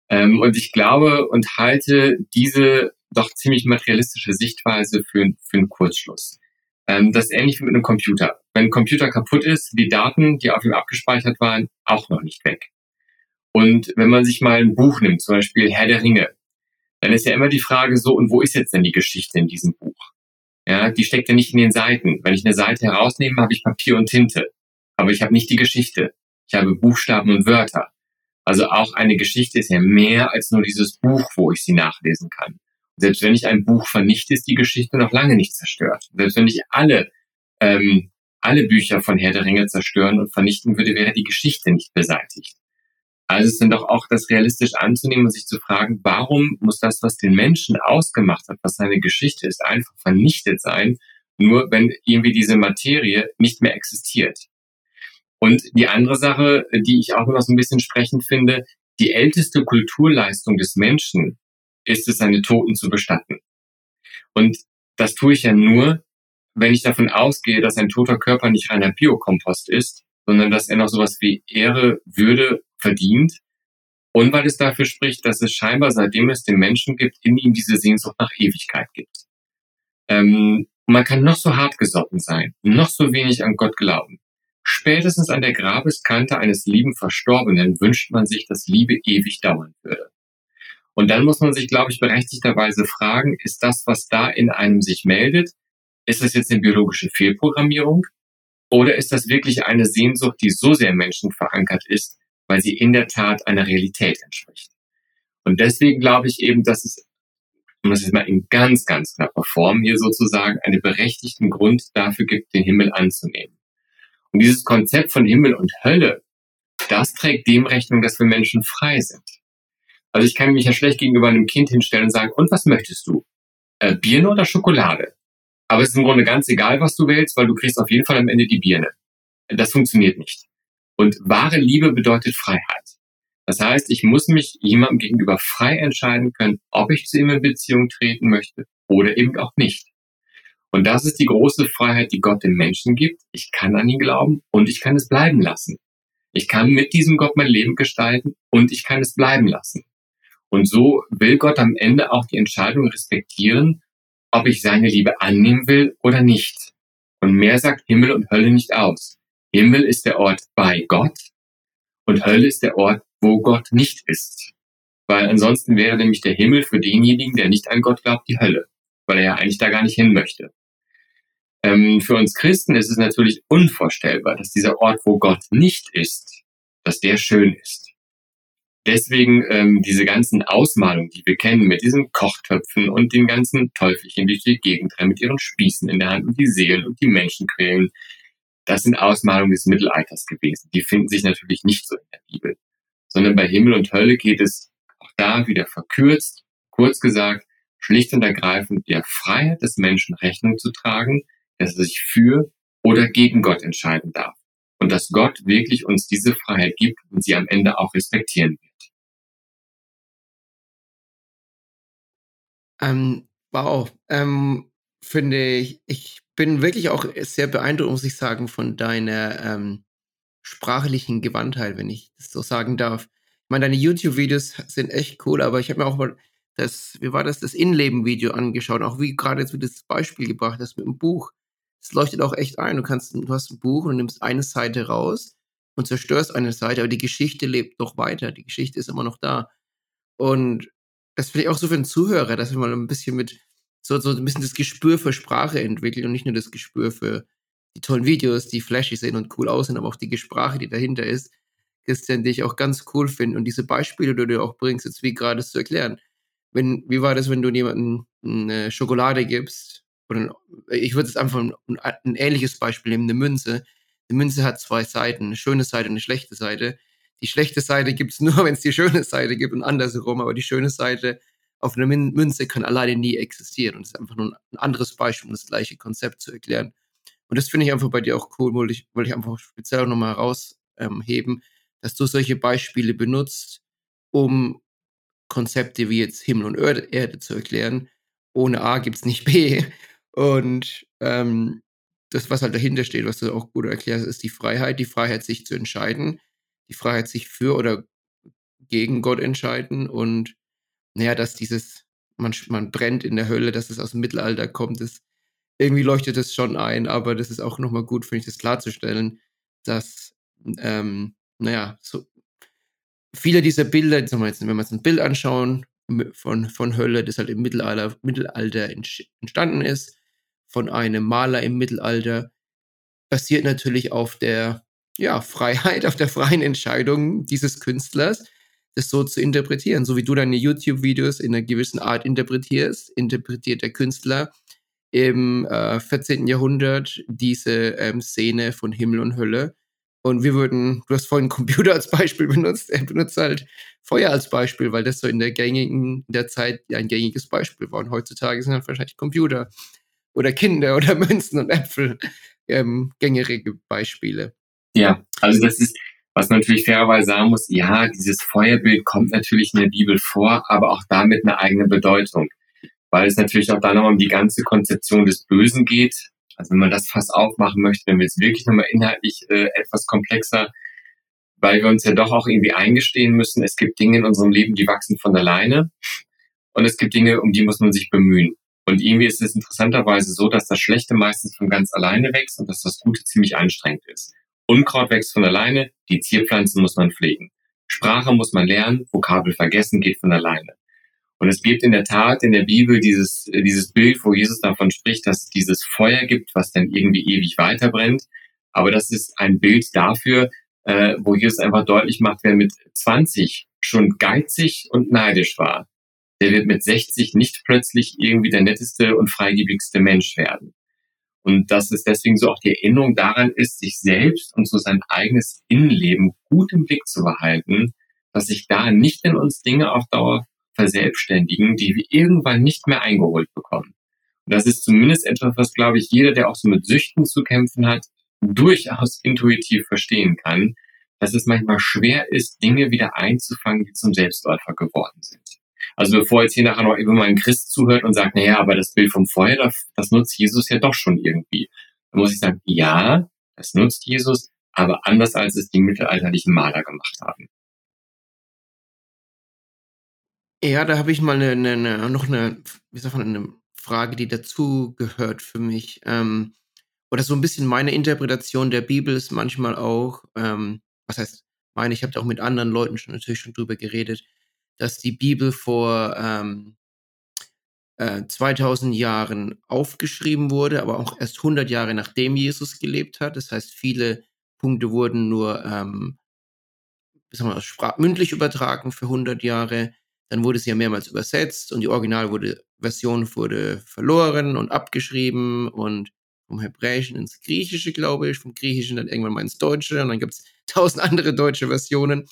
Ähm, und ich glaube und halte diese doch ziemlich materialistische Sichtweise für, für einen Kurzschluss. Ähm, das ist ähnlich wie mit einem Computer. Wenn ein Computer kaputt ist, die Daten, die auf ihm abgespeichert waren, auch noch nicht weg. Und wenn man sich mal ein Buch nimmt, zum Beispiel Herr der Ringe, dann ist ja immer die Frage so, und wo ist jetzt denn die Geschichte in diesem Buch? Ja, die steckt ja nicht in den Seiten. Wenn ich eine Seite herausnehme, habe ich Papier und Tinte. Aber ich habe nicht die Geschichte. Ich habe Buchstaben und Wörter. Also auch eine Geschichte ist ja mehr als nur dieses Buch, wo ich sie nachlesen kann. Selbst wenn ich ein Buch vernichte, ist die Geschichte noch lange nicht zerstört. Selbst wenn ich alle, ähm, alle Bücher von Herr der Ringe zerstören und vernichten würde, wäre die Geschichte nicht beseitigt. Also ist dann doch auch das realistisch anzunehmen und sich zu fragen, warum muss das, was den Menschen ausgemacht hat, was seine Geschichte ist, einfach vernichtet sein, nur wenn irgendwie diese Materie nicht mehr existiert. Und die andere Sache, die ich auch immer so ein bisschen sprechend finde, die älteste Kulturleistung des Menschen ist es, seine Toten zu bestatten. Und das tue ich ja nur, wenn ich davon ausgehe, dass ein toter Körper nicht reiner Biokompost ist, sondern dass er noch sowas wie Ehre, Würde verdient. Und weil es dafür spricht, dass es scheinbar, seitdem es den Menschen gibt, in ihm diese Sehnsucht nach Ewigkeit gibt. Ähm, man kann noch so hart gesotten sein, noch so wenig an Gott glauben. Spätestens an der Grabeskante eines lieben Verstorbenen wünscht man sich, dass Liebe ewig dauern würde. Und dann muss man sich, glaube ich, berechtigterweise fragen, ist das, was da in einem sich meldet, ist das jetzt eine biologische Fehlprogrammierung? Oder ist das wirklich eine Sehnsucht, die so sehr Menschen verankert ist, weil sie in der Tat einer Realität entspricht? Und deswegen glaube ich eben, dass es, um das jetzt mal in ganz, ganz knapper Form hier sozusagen, einen berechtigten Grund dafür gibt, den Himmel anzunehmen. Und dieses Konzept von Himmel und Hölle, das trägt dem Rechnung, dass wir Menschen frei sind. Also ich kann mich ja schlecht gegenüber einem Kind hinstellen und sagen, und was möchtest du? Äh, Birne oder Schokolade? Aber es ist im Grunde ganz egal, was du wählst, weil du kriegst auf jeden Fall am Ende die Birne. Das funktioniert nicht. Und wahre Liebe bedeutet Freiheit. Das heißt, ich muss mich jemandem gegenüber frei entscheiden können, ob ich zu ihm in Beziehung treten möchte oder eben auch nicht. Und das ist die große Freiheit, die Gott den Menschen gibt. Ich kann an ihn glauben und ich kann es bleiben lassen. Ich kann mit diesem Gott mein Leben gestalten und ich kann es bleiben lassen. Und so will Gott am Ende auch die Entscheidung respektieren, ob ich seine Liebe annehmen will oder nicht. Und mehr sagt Himmel und Hölle nicht aus. Himmel ist der Ort bei Gott und Hölle ist der Ort, wo Gott nicht ist. Weil ansonsten wäre nämlich der Himmel für denjenigen, der nicht an Gott glaubt, die Hölle, weil er ja eigentlich da gar nicht hin möchte. Ähm, für uns Christen ist es natürlich unvorstellbar, dass dieser Ort, wo Gott nicht ist, dass der schön ist. Deswegen ähm, diese ganzen Ausmalungen, die wir kennen, mit diesen Kochtöpfen und den ganzen Teufelchen, die durch die Gegend rennen, mit ihren Spießen in der Hand und die Seelen und die Menschen quälen, das sind Ausmalungen des Mittelalters gewesen. Die finden sich natürlich nicht so in der Bibel, sondern bei Himmel und Hölle geht es auch da wieder verkürzt, kurz gesagt, schlicht und ergreifend der Freiheit des Menschen Rechnung zu tragen, dass er sich für oder gegen Gott entscheiden darf. Und dass Gott wirklich uns diese Freiheit gibt und sie am Ende auch respektieren wird. Ähm, wow. Ähm, finde ich, ich bin wirklich auch sehr beeindruckt, muss ich sagen, von deiner ähm, sprachlichen Gewandtheit, wenn ich das so sagen darf. Ich meine, deine YouTube-Videos sind echt cool, aber ich habe mir auch mal das, wie war das, das Innenleben-Video angeschaut, auch wie gerade jetzt das Beispiel gebracht hast mit dem Buch. Es leuchtet auch echt ein. Du kannst, du hast ein Buch und nimmst eine Seite raus und zerstörst eine Seite, aber die Geschichte lebt noch weiter. Die Geschichte ist immer noch da. Und das finde ich auch so für den Zuhörer, dass wir mal ein bisschen mit, so, so ein bisschen das Gespür für Sprache entwickeln und nicht nur das Gespür für die tollen Videos, die flashy sind und cool aussehen, aber auch die Sprache, die dahinter ist, Christian, die ich auch ganz cool finde. Und diese Beispiele, die du auch bringst, jetzt wie gerade zu erklären. Wenn, wie war das, wenn du jemandem eine Schokolade gibst? Oder ich würde jetzt einfach ein, ein ähnliches Beispiel nehmen, eine Münze. Eine Münze hat zwei Seiten, eine schöne Seite und eine schlechte Seite die schlechte Seite gibt es (laughs) nur, wenn es die schöne Seite gibt und andersherum, aber die schöne Seite auf einer Münze kann alleine nie existieren. Und das ist einfach nur ein anderes Beispiel, um das gleiche Konzept zu erklären. Und das finde ich einfach bei dir auch cool, wollte ich, wollte ich einfach speziell nochmal herausheben, dass du solche Beispiele benutzt, um Konzepte wie jetzt Himmel und Erde, Erde zu erklären. Ohne A gibt es nicht B. Und ähm, das, was halt dahinter steht, was du auch gut erklärst, ist die Freiheit, die Freiheit, sich zu entscheiden, die Freiheit, sich für oder gegen Gott entscheiden und naja, dass dieses, man, man brennt in der Hölle, dass es aus dem Mittelalter kommt, das irgendwie leuchtet das schon ein, aber das ist auch nochmal gut, finde ich, das klarzustellen, dass, ähm, naja, so viele dieser Bilder, jetzt, wenn wir uns ein Bild anschauen von, von Hölle, das halt im Mittelalter, Mittelalter entstanden ist, von einem Maler im Mittelalter, basiert natürlich auf der ja, Freiheit, (laughs) auf der freien Entscheidung dieses Künstlers, das so zu interpretieren. So wie du deine YouTube-Videos in einer gewissen Art interpretierst, interpretiert der Künstler im äh, 14. Jahrhundert diese ähm, Szene von Himmel und Hölle. Und wir würden, du hast vorhin Computer als Beispiel benutzt, er benutzt halt Feuer als Beispiel, weil das so in der gängigen, in der Zeit ein gängiges Beispiel war. Und heutzutage sind halt wahrscheinlich Computer oder Kinder oder (laughs) Münzen und Äpfel ähm, gängige Beispiele. Ja, also das ist, was man natürlich fairerweise sagen muss, ja, dieses Feuerbild kommt natürlich in der Bibel vor, aber auch damit eine eigene Bedeutung. Weil es natürlich auch da nochmal um die ganze Konzeption des Bösen geht. Also wenn man das fast aufmachen möchte, dann wird es wirklich nochmal inhaltlich äh, etwas komplexer, weil wir uns ja doch auch irgendwie eingestehen müssen, es gibt Dinge in unserem Leben, die wachsen von alleine. Und es gibt Dinge, um die muss man sich bemühen. Und irgendwie ist es interessanterweise so, dass das Schlechte meistens von ganz alleine wächst und dass das Gute ziemlich anstrengend ist. Unkraut wächst von alleine, die Zierpflanzen muss man pflegen. Sprache muss man lernen, Vokabel vergessen geht von alleine. Und es gibt in der Tat in der Bibel dieses, dieses Bild, wo Jesus davon spricht, dass es dieses Feuer gibt, was dann irgendwie ewig weiterbrennt. Aber das ist ein Bild dafür, äh, wo Jesus einfach deutlich macht, wer mit 20 schon geizig und neidisch war, der wird mit 60 nicht plötzlich irgendwie der netteste und freigebigste Mensch werden. Und dass es deswegen so auch die Erinnerung daran ist, sich selbst und so sein eigenes Innenleben gut im Blick zu behalten, dass sich da nicht in uns Dinge auf Dauer verselbstständigen, die wir irgendwann nicht mehr eingeholt bekommen. Und das ist zumindest etwas, was, glaube ich, jeder, der auch so mit Süchten zu kämpfen hat, durchaus intuitiv verstehen kann, dass es manchmal schwer ist, Dinge wieder einzufangen, die zum Selbstläufer geworden sind. Also bevor jetzt hier nachher noch immer mal ein Christ zuhört und sagt, naja, aber das Bild vom Feuer, das, das nutzt Jesus ja doch schon irgendwie. Dann muss ich sagen, ja, das nutzt Jesus, aber anders als es die mittelalterlichen Maler gemacht haben. Ja, da habe ich mal eine, eine, eine, noch eine, wie sagt man, eine Frage, die dazu gehört für mich. Ähm, oder so ein bisschen meine Interpretation der Bibel ist manchmal auch, ähm, was heißt meine, ich habe da auch mit anderen Leuten schon natürlich schon drüber geredet, dass die Bibel vor ähm, äh, 2000 Jahren aufgeschrieben wurde, aber auch erst 100 Jahre nachdem Jesus gelebt hat. Das heißt, viele Punkte wurden nur ähm, wir, mündlich übertragen für 100 Jahre. Dann wurde sie ja mehrmals übersetzt und die Originalversion wurde verloren und abgeschrieben und vom Hebräischen ins Griechische, glaube ich, vom Griechischen dann irgendwann mal ins Deutsche und dann gibt es tausend (laughs) andere deutsche Versionen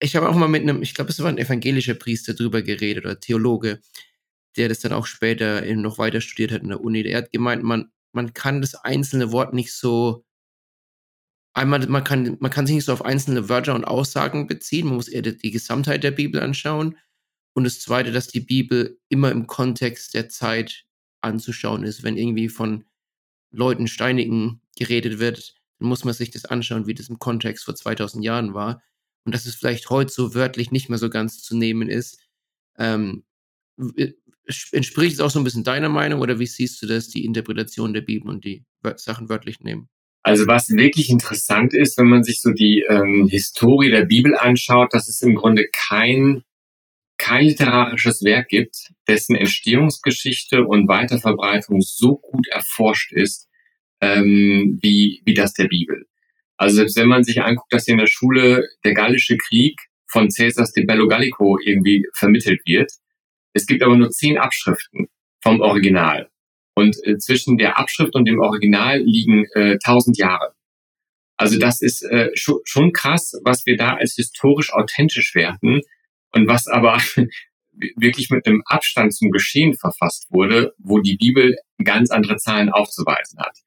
ich habe auch mal mit einem, ich glaube, es war ein evangelischer Priester drüber geredet oder Theologe, der das dann auch später noch weiter studiert hat in der Uni. Der hat gemeint, man, man kann das einzelne Wort nicht so, einmal, man kann, man kann sich nicht so auf einzelne Wörter und Aussagen beziehen, man muss eher die, die Gesamtheit der Bibel anschauen. Und das Zweite, dass die Bibel immer im Kontext der Zeit anzuschauen ist. Wenn irgendwie von Leuten steinigen geredet wird, dann muss man sich das anschauen, wie das im Kontext vor 2000 Jahren war und dass es vielleicht heute so wörtlich nicht mehr so ganz zu nehmen ist. Ähm, entspricht es auch so ein bisschen deiner Meinung oder wie siehst du das, die Interpretation der Bibel und die Sachen wörtlich nehmen? Also was wirklich interessant ist, wenn man sich so die ähm, Historie der Bibel anschaut, dass es im Grunde kein, kein literarisches Werk gibt, dessen Entstehungsgeschichte und Weiterverbreitung so gut erforscht ist, ähm, wie, wie das der Bibel. Also selbst wenn man sich anguckt, dass in der Schule der Gallische Krieg von Caesars de Bello Gallico irgendwie vermittelt wird, es gibt aber nur zehn Abschriften vom Original. Und äh, zwischen der Abschrift und dem Original liegen äh, tausend äh, Jahre. Also das ist äh, schon, schon krass, was wir da als historisch authentisch werten und was aber (laughs) wirklich mit einem Abstand zum Geschehen verfasst wurde, wo die Bibel ganz andere Zahlen aufzuweisen hat.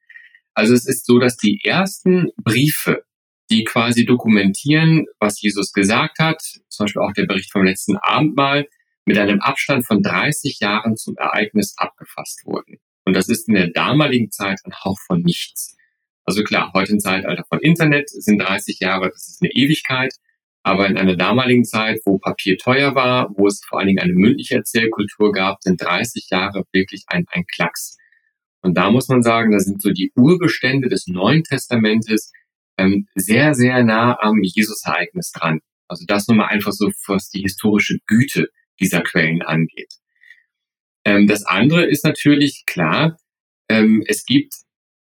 Also es ist so, dass die ersten Briefe, die quasi dokumentieren, was Jesus gesagt hat, zum Beispiel auch der Bericht vom letzten Abendmahl, mit einem Abstand von 30 Jahren zum Ereignis abgefasst wurden. Und das ist in der damaligen Zeit ein Hauch von nichts. Also klar, heute im Zeitalter von Internet sind 30 Jahre, das ist eine Ewigkeit. Aber in einer damaligen Zeit, wo Papier teuer war, wo es vor allen Dingen eine mündliche Erzählkultur gab, sind 30 Jahre wirklich ein, ein Klacks. Und da muss man sagen, da sind so die Urbestände des Neuen Testamentes ähm, sehr, sehr nah am Jesus-Ereignis dran. Also das nur mal einfach so, was die historische Güte dieser Quellen angeht. Ähm, das andere ist natürlich klar, ähm, es gibt,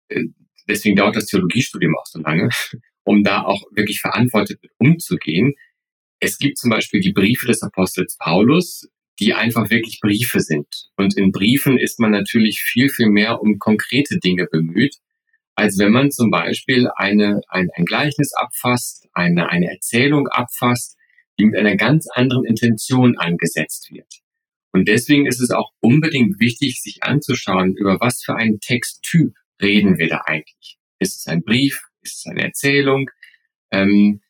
äh, deswegen dauert das Theologiestudium auch so lange, (laughs) um da auch wirklich verantwortet mit umzugehen. Es gibt zum Beispiel die Briefe des Apostels Paulus, die einfach wirklich Briefe sind. Und in Briefen ist man natürlich viel, viel mehr um konkrete Dinge bemüht, als wenn man zum Beispiel eine, ein, ein Gleichnis abfasst, eine, eine Erzählung abfasst, die mit einer ganz anderen Intention angesetzt wird. Und deswegen ist es auch unbedingt wichtig, sich anzuschauen, über was für einen Texttyp reden wir da eigentlich. Ist es ein Brief? Ist es eine Erzählung? Ähm,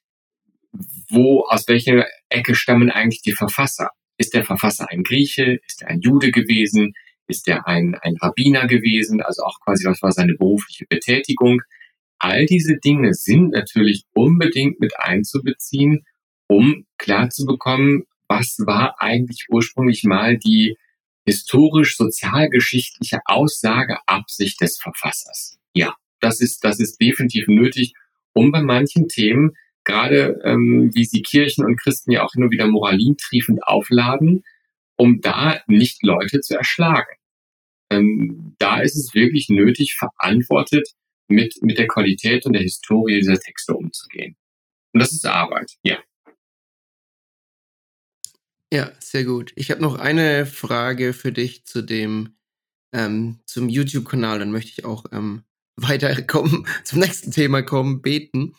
wo, aus welcher Ecke stammen eigentlich die Verfasser? Ist der Verfasser ein Grieche? Ist er ein Jude gewesen? Ist er ein, ein Rabbiner gewesen? Also auch quasi, was war seine berufliche Betätigung? All diese Dinge sind natürlich unbedingt mit einzubeziehen, um klar zu bekommen, was war eigentlich ursprünglich mal die historisch-sozialgeschichtliche Aussage, Absicht des Verfassers. Ja, das ist, das ist definitiv nötig, um bei manchen Themen, gerade ähm, wie sie Kirchen und Christen ja auch immer wieder moralintriefend aufladen, um da nicht Leute zu erschlagen. Ähm, da ist es wirklich nötig, verantwortet mit, mit der Qualität und der Historie dieser Texte umzugehen. Und das ist Arbeit, ja. Ja, sehr gut. Ich habe noch eine Frage für dich zu dem ähm, zum YouTube-Kanal. Dann möchte ich auch ähm, (laughs) weiterkommen, zum nächsten Thema kommen, beten.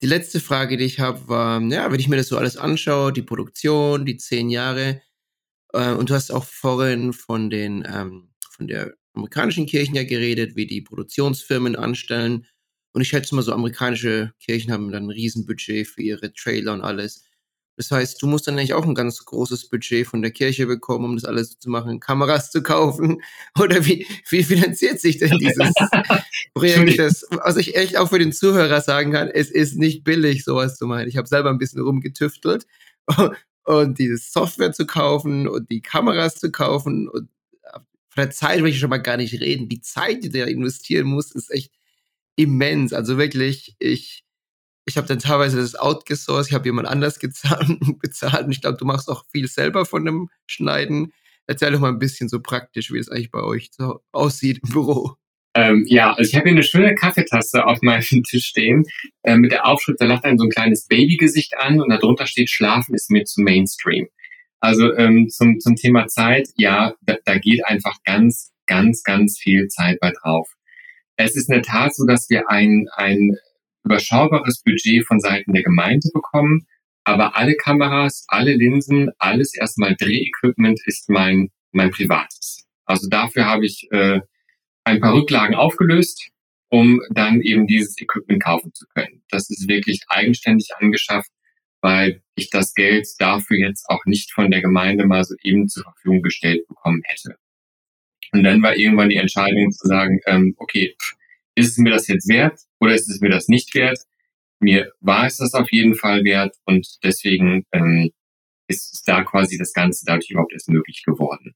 Die letzte Frage, die ich habe, war, ja, wenn ich mir das so alles anschaue, die Produktion, die zehn Jahre, äh, und du hast auch vorhin von den ähm, von der amerikanischen Kirchen ja geredet, wie die Produktionsfirmen anstellen. Und ich schätze mal, so amerikanische Kirchen haben dann ein Riesenbudget für ihre Trailer und alles. Das heißt, du musst dann eigentlich auch ein ganz großes Budget von der Kirche bekommen, um das alles zu machen, Kameras zu kaufen. (laughs) Oder wie, wie finanziert sich denn dieses (laughs) Projekt? Das, was ich echt auch für den Zuhörer sagen kann, es ist nicht billig, sowas zu machen. Ich habe selber ein bisschen rumgetüftelt (laughs) und diese Software zu kaufen und die Kameras zu kaufen und von der Zeit will ich schon mal gar nicht reden. Die Zeit, die der investieren muss, ist echt immens. Also wirklich, ich, ich habe dann teilweise das outgesourced, ich habe jemand anders (laughs) bezahlt und ich glaube, du machst auch viel selber von dem Schneiden. Erzähl doch mal ein bisschen so praktisch, wie es eigentlich bei euch so aussieht im Büro. Ähm, ja, also ich habe hier eine schöne Kaffeetasse auf meinem (laughs) Tisch stehen äh, mit der Aufschrift, da lacht ein so ein kleines Babygesicht an und darunter steht, Schlafen ist mir zu Mainstream. Also ähm, zum, zum Thema Zeit, ja, da, da geht einfach ganz, ganz, ganz viel Zeit bei drauf. Es ist in der Tat so, dass wir ein, ein überschaubares Budget von Seiten der Gemeinde bekommen, aber alle Kameras, alle Linsen, alles erstmal Drehequipment ist mein, mein privates. Also dafür habe ich äh, ein paar Rücklagen aufgelöst, um dann eben dieses Equipment kaufen zu können. Das ist wirklich eigenständig angeschafft weil ich das Geld dafür jetzt auch nicht von der Gemeinde mal so eben zur Verfügung gestellt bekommen hätte. Und dann war irgendwann die Entscheidung zu sagen, ähm, okay, ist es mir das jetzt wert oder ist es mir das nicht wert? Mir war es das auf jeden Fall wert und deswegen ähm, ist da quasi das Ganze dadurch überhaupt erst möglich geworden.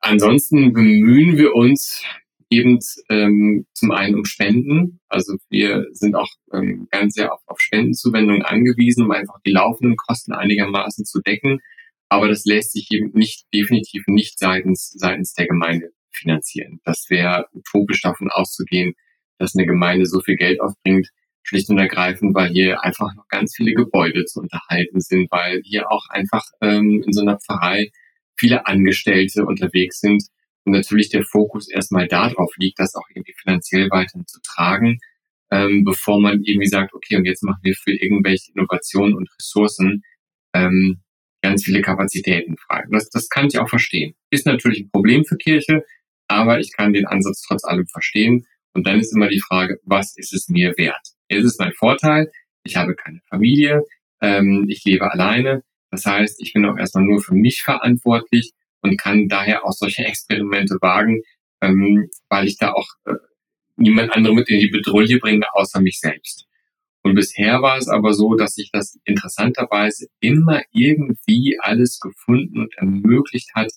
Ansonsten bemühen wir uns eben ähm, zum einen um Spenden. Also wir sind auch ähm, ganz sehr auf, auf Spendenzuwendungen angewiesen, um einfach die laufenden Kosten einigermaßen zu decken. Aber das lässt sich eben nicht, definitiv nicht seitens, seitens der Gemeinde finanzieren. Das wäre utopisch davon auszugehen, dass eine Gemeinde so viel Geld aufbringt, schlicht und ergreifend, weil hier einfach noch ganz viele Gebäude zu unterhalten sind, weil hier auch einfach ähm, in so einer Pfarrei viele Angestellte unterwegs sind, und natürlich der Fokus erstmal darauf liegt, das auch irgendwie finanziell weiterhin zu tragen, ähm, bevor man irgendwie sagt, okay, und jetzt machen wir für irgendwelche Innovationen und Ressourcen ähm, ganz viele Kapazitäten frei. Das, das kann ich auch verstehen. Ist natürlich ein Problem für Kirche, aber ich kann den Ansatz trotz allem verstehen. Und dann ist immer die Frage, was ist es mir wert? Ist es mein Vorteil? Ich habe keine Familie, ähm, ich lebe alleine. Das heißt, ich bin auch erstmal nur für mich verantwortlich und kann daher auch solche Experimente wagen, ähm, weil ich da auch äh, niemand anderem mit in die Bedrohung bringe, außer mich selbst. Und bisher war es aber so, dass sich das interessanterweise immer irgendwie alles gefunden und ermöglicht hat,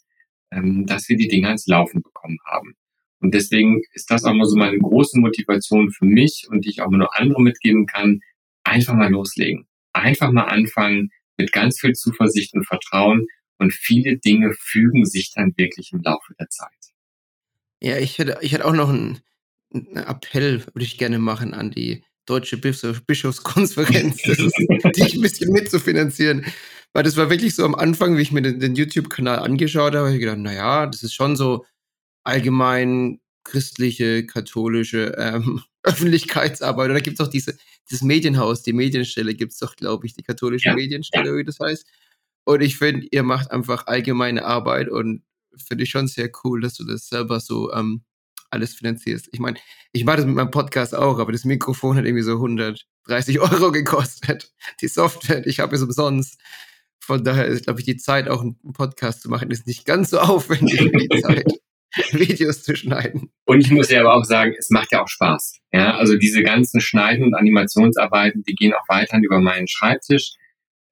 ähm, dass wir die Dinge ans Laufen bekommen haben. Und deswegen ist das auch mal so meine große Motivation für mich und die ich auch nur andere mitgeben kann. Einfach mal loslegen. Einfach mal anfangen mit ganz viel Zuversicht und Vertrauen und viele Dinge fügen sich dann wirklich im Laufe der Zeit. Ja, ich hätte, ich hätte auch noch einen, einen Appell, würde ich gerne machen an die Deutsche Bischofskonferenz, die ich ein bisschen mitzufinanzieren. Weil das war wirklich so am Anfang, wie ich mir den, den YouTube-Kanal angeschaut habe, habe ich gedacht, naja, das ist schon so allgemein christliche, katholische ähm, (laughs) Öffentlichkeitsarbeit. Und da gibt es auch diese, dieses Medienhaus, die Medienstelle gibt es doch, glaube ich, die katholische ja. Medienstelle, wie das heißt. Und ich finde, ihr macht einfach allgemeine Arbeit und finde ich schon sehr cool, dass du das selber so ähm, alles finanzierst. Ich meine, ich mache das mit meinem Podcast auch, aber das Mikrofon hat irgendwie so 130 (laughs) Euro gekostet. Die Software, ich habe es umsonst. Von daher ist, glaube ich, die Zeit, auch einen Podcast zu machen, ist nicht ganz so (laughs) aufwendig wie die Zeit. (laughs) Videos zu schneiden. Und ich muss ja aber auch sagen, es macht ja auch Spaß. Ja, also diese ganzen Schneiden- und Animationsarbeiten, die gehen auch weiterhin über meinen Schreibtisch.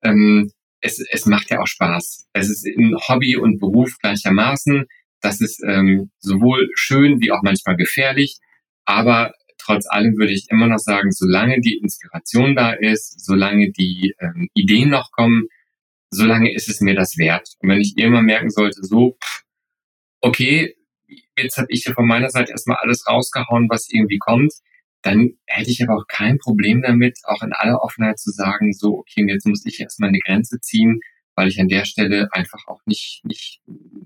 Ähm, es, es macht ja auch Spaß. Es ist ein Hobby und Beruf gleichermaßen. Das ist ähm, sowohl schön wie auch manchmal gefährlich. Aber trotz allem würde ich immer noch sagen, solange die Inspiration da ist, solange die ähm, Ideen noch kommen, solange ist es mir das wert. Und wenn ich irgendwann merken sollte, so, okay, jetzt habe ich hier von meiner Seite erstmal alles rausgehauen, was irgendwie kommt, dann hätte ich aber auch kein Problem damit, auch in aller Offenheit zu sagen, so, okay, jetzt muss ich erstmal eine Grenze ziehen, weil ich an der Stelle einfach auch nicht, nicht,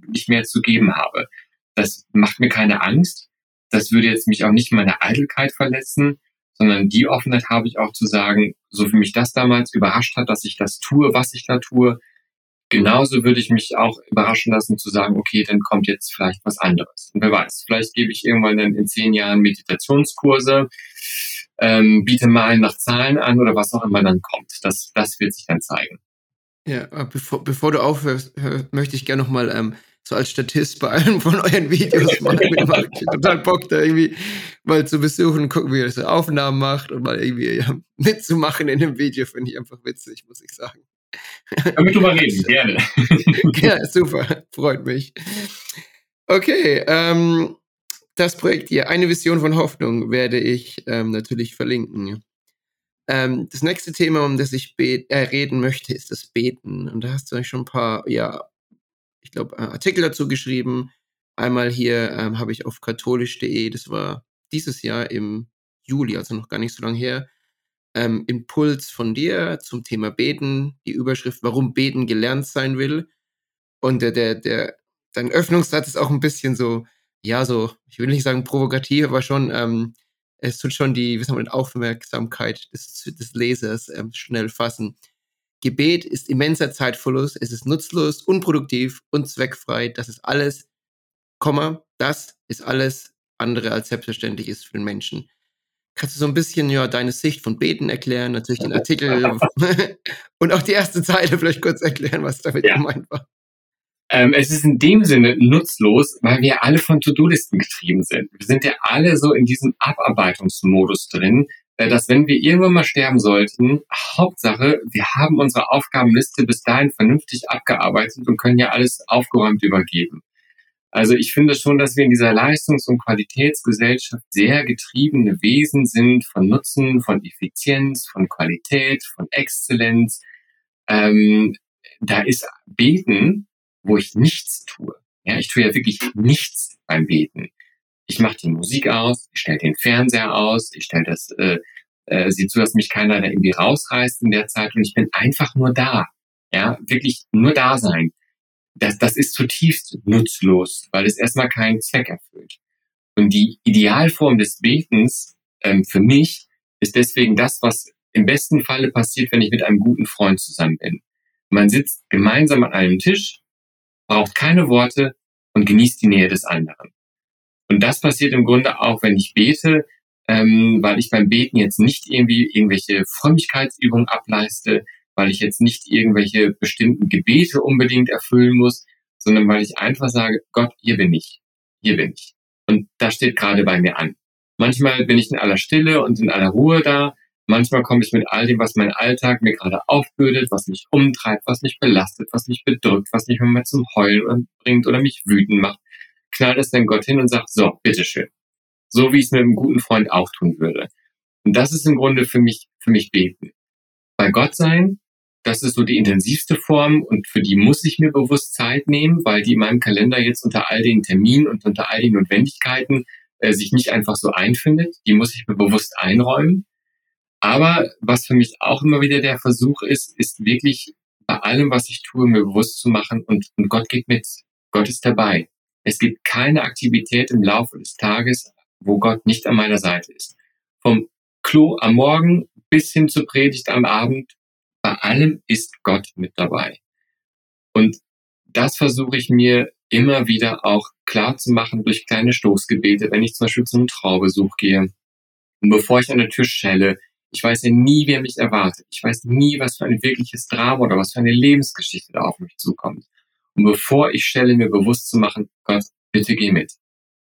nicht mehr zu geben habe. Das macht mir keine Angst. Das würde jetzt mich auch nicht meine Eitelkeit verletzen, sondern die Offenheit habe ich auch zu sagen, so wie mich das damals überrascht hat, dass ich das tue, was ich da tue, genauso würde ich mich auch überraschen lassen zu sagen, okay, dann kommt jetzt vielleicht was anderes. Und wer weiß, vielleicht gebe ich irgendwann dann in zehn Jahren Meditationskurse, ähm, biete mal nach Zahlen an oder was auch immer dann kommt. Das, das wird sich dann zeigen. Ja, bevor, bevor du aufhörst, möchte ich gerne nochmal ähm, so als Statist bei allen von euren Videos (laughs) mal mitmachen. Ich total Bock, da irgendwie mal zu besuchen gucken, wie ihr so Aufnahmen macht und mal irgendwie ja, mitzumachen in dem Video, finde ich einfach witzig, muss ich sagen. Damit drüber reden, (laughs) gerne. ja, super, freut mich. Okay, ähm, das Projekt hier, eine Vision von Hoffnung, werde ich ähm, natürlich verlinken. Ähm, das nächste Thema, um das ich äh, reden möchte, ist das Beten. Und da hast du schon ein paar, ja, ich glaube, äh, Artikel dazu geschrieben. Einmal hier ähm, habe ich auf katholisch.de, das war dieses Jahr im Juli, also noch gar nicht so lange her, ähm, Impuls von dir zum Thema Beten, die Überschrift, warum Beten gelernt sein will. Und der, der, der, dein Öffnungssatz ist auch ein bisschen so, ja, so, ich will nicht sagen provokativ, aber schon, ähm, es tut schon die, wir, Aufmerksamkeit des, des Lesers ähm, schnell fassen. Gebet ist immenser Zeitverlust, es ist nutzlos, unproduktiv und zweckfrei. Das ist alles, Komma, das ist alles andere als selbstverständlich ist für den Menschen. Kannst du so ein bisschen ja deine Sicht von Beten erklären, natürlich den Artikel (laughs) und auch die erste Zeile vielleicht kurz erklären, was damit ja. gemeint war? Ähm, es ist in dem Sinne nutzlos, weil wir alle von To-Do-Listen getrieben sind. Wir sind ja alle so in diesem Abarbeitungsmodus drin, äh, dass wenn wir irgendwann mal sterben sollten, Hauptsache, wir haben unsere Aufgabenliste bis dahin vernünftig abgearbeitet und können ja alles aufgeräumt übergeben. Also ich finde schon, dass wir in dieser Leistungs- und Qualitätsgesellschaft sehr getriebene Wesen sind von Nutzen, von Effizienz, von Qualität, von Exzellenz. Ähm, da ist Beten, wo ich nichts tue. Ja, ich tue ja wirklich nichts beim Beten. Ich mache die Musik aus, ich stelle den Fernseher aus, ich stelle das, äh, äh, sieh zu, dass mich keiner da irgendwie rausreißt in der Zeit und ich bin einfach nur da. Ja, wirklich nur da sein das, das ist zutiefst nutzlos, weil es erstmal keinen Zweck erfüllt. Und die Idealform des Betens ähm, für mich ist deswegen das, was im besten Falle passiert, wenn ich mit einem guten Freund zusammen bin. Man sitzt gemeinsam an einem Tisch, braucht keine Worte und genießt die Nähe des anderen. Und das passiert im Grunde auch, wenn ich bete, ähm, weil ich beim Beten jetzt nicht irgendwie irgendwelche Frömmigkeitsübungen ableiste, weil ich jetzt nicht irgendwelche bestimmten Gebete unbedingt erfüllen muss, sondern weil ich einfach sage, Gott, hier bin ich, hier bin ich. Und das steht gerade bei mir an. Manchmal bin ich in aller Stille und in aller Ruhe da. Manchmal komme ich mit all dem, was mein Alltag mir gerade aufbürdet, was mich umtreibt, was mich belastet, was mich bedrückt, was mich mal zum Heulen bringt oder mich wütend macht, knallt es dann Gott hin und sagt, so, bitteschön. So wie ich es mit einem guten Freund auch tun würde. Und das ist im Grunde für mich, für mich beten. Bei Gott sein, das ist so die intensivste Form und für die muss ich mir bewusst Zeit nehmen, weil die in meinem Kalender jetzt unter all den Terminen und unter all den Notwendigkeiten äh, sich nicht einfach so einfindet. Die muss ich mir bewusst einräumen. Aber was für mich auch immer wieder der Versuch ist, ist wirklich bei allem, was ich tue, mir bewusst zu machen und, und Gott geht mit. Gott ist dabei. Es gibt keine Aktivität im Laufe des Tages, wo Gott nicht an meiner Seite ist. Vom Klo am Morgen bis hin zur Predigt am Abend, bei allem ist Gott mit dabei. Und das versuche ich mir immer wieder auch klar zu machen durch kleine Stoßgebete, wenn ich zum Beispiel zum Traubesuch gehe. Und bevor ich an der Tür schelle, ich weiß ja nie, wer mich erwartet. Ich weiß nie, was für ein wirkliches Drama oder was für eine Lebensgeschichte da auf mich zukommt. Und bevor ich stelle, mir bewusst zu machen, Gott, bitte geh mit.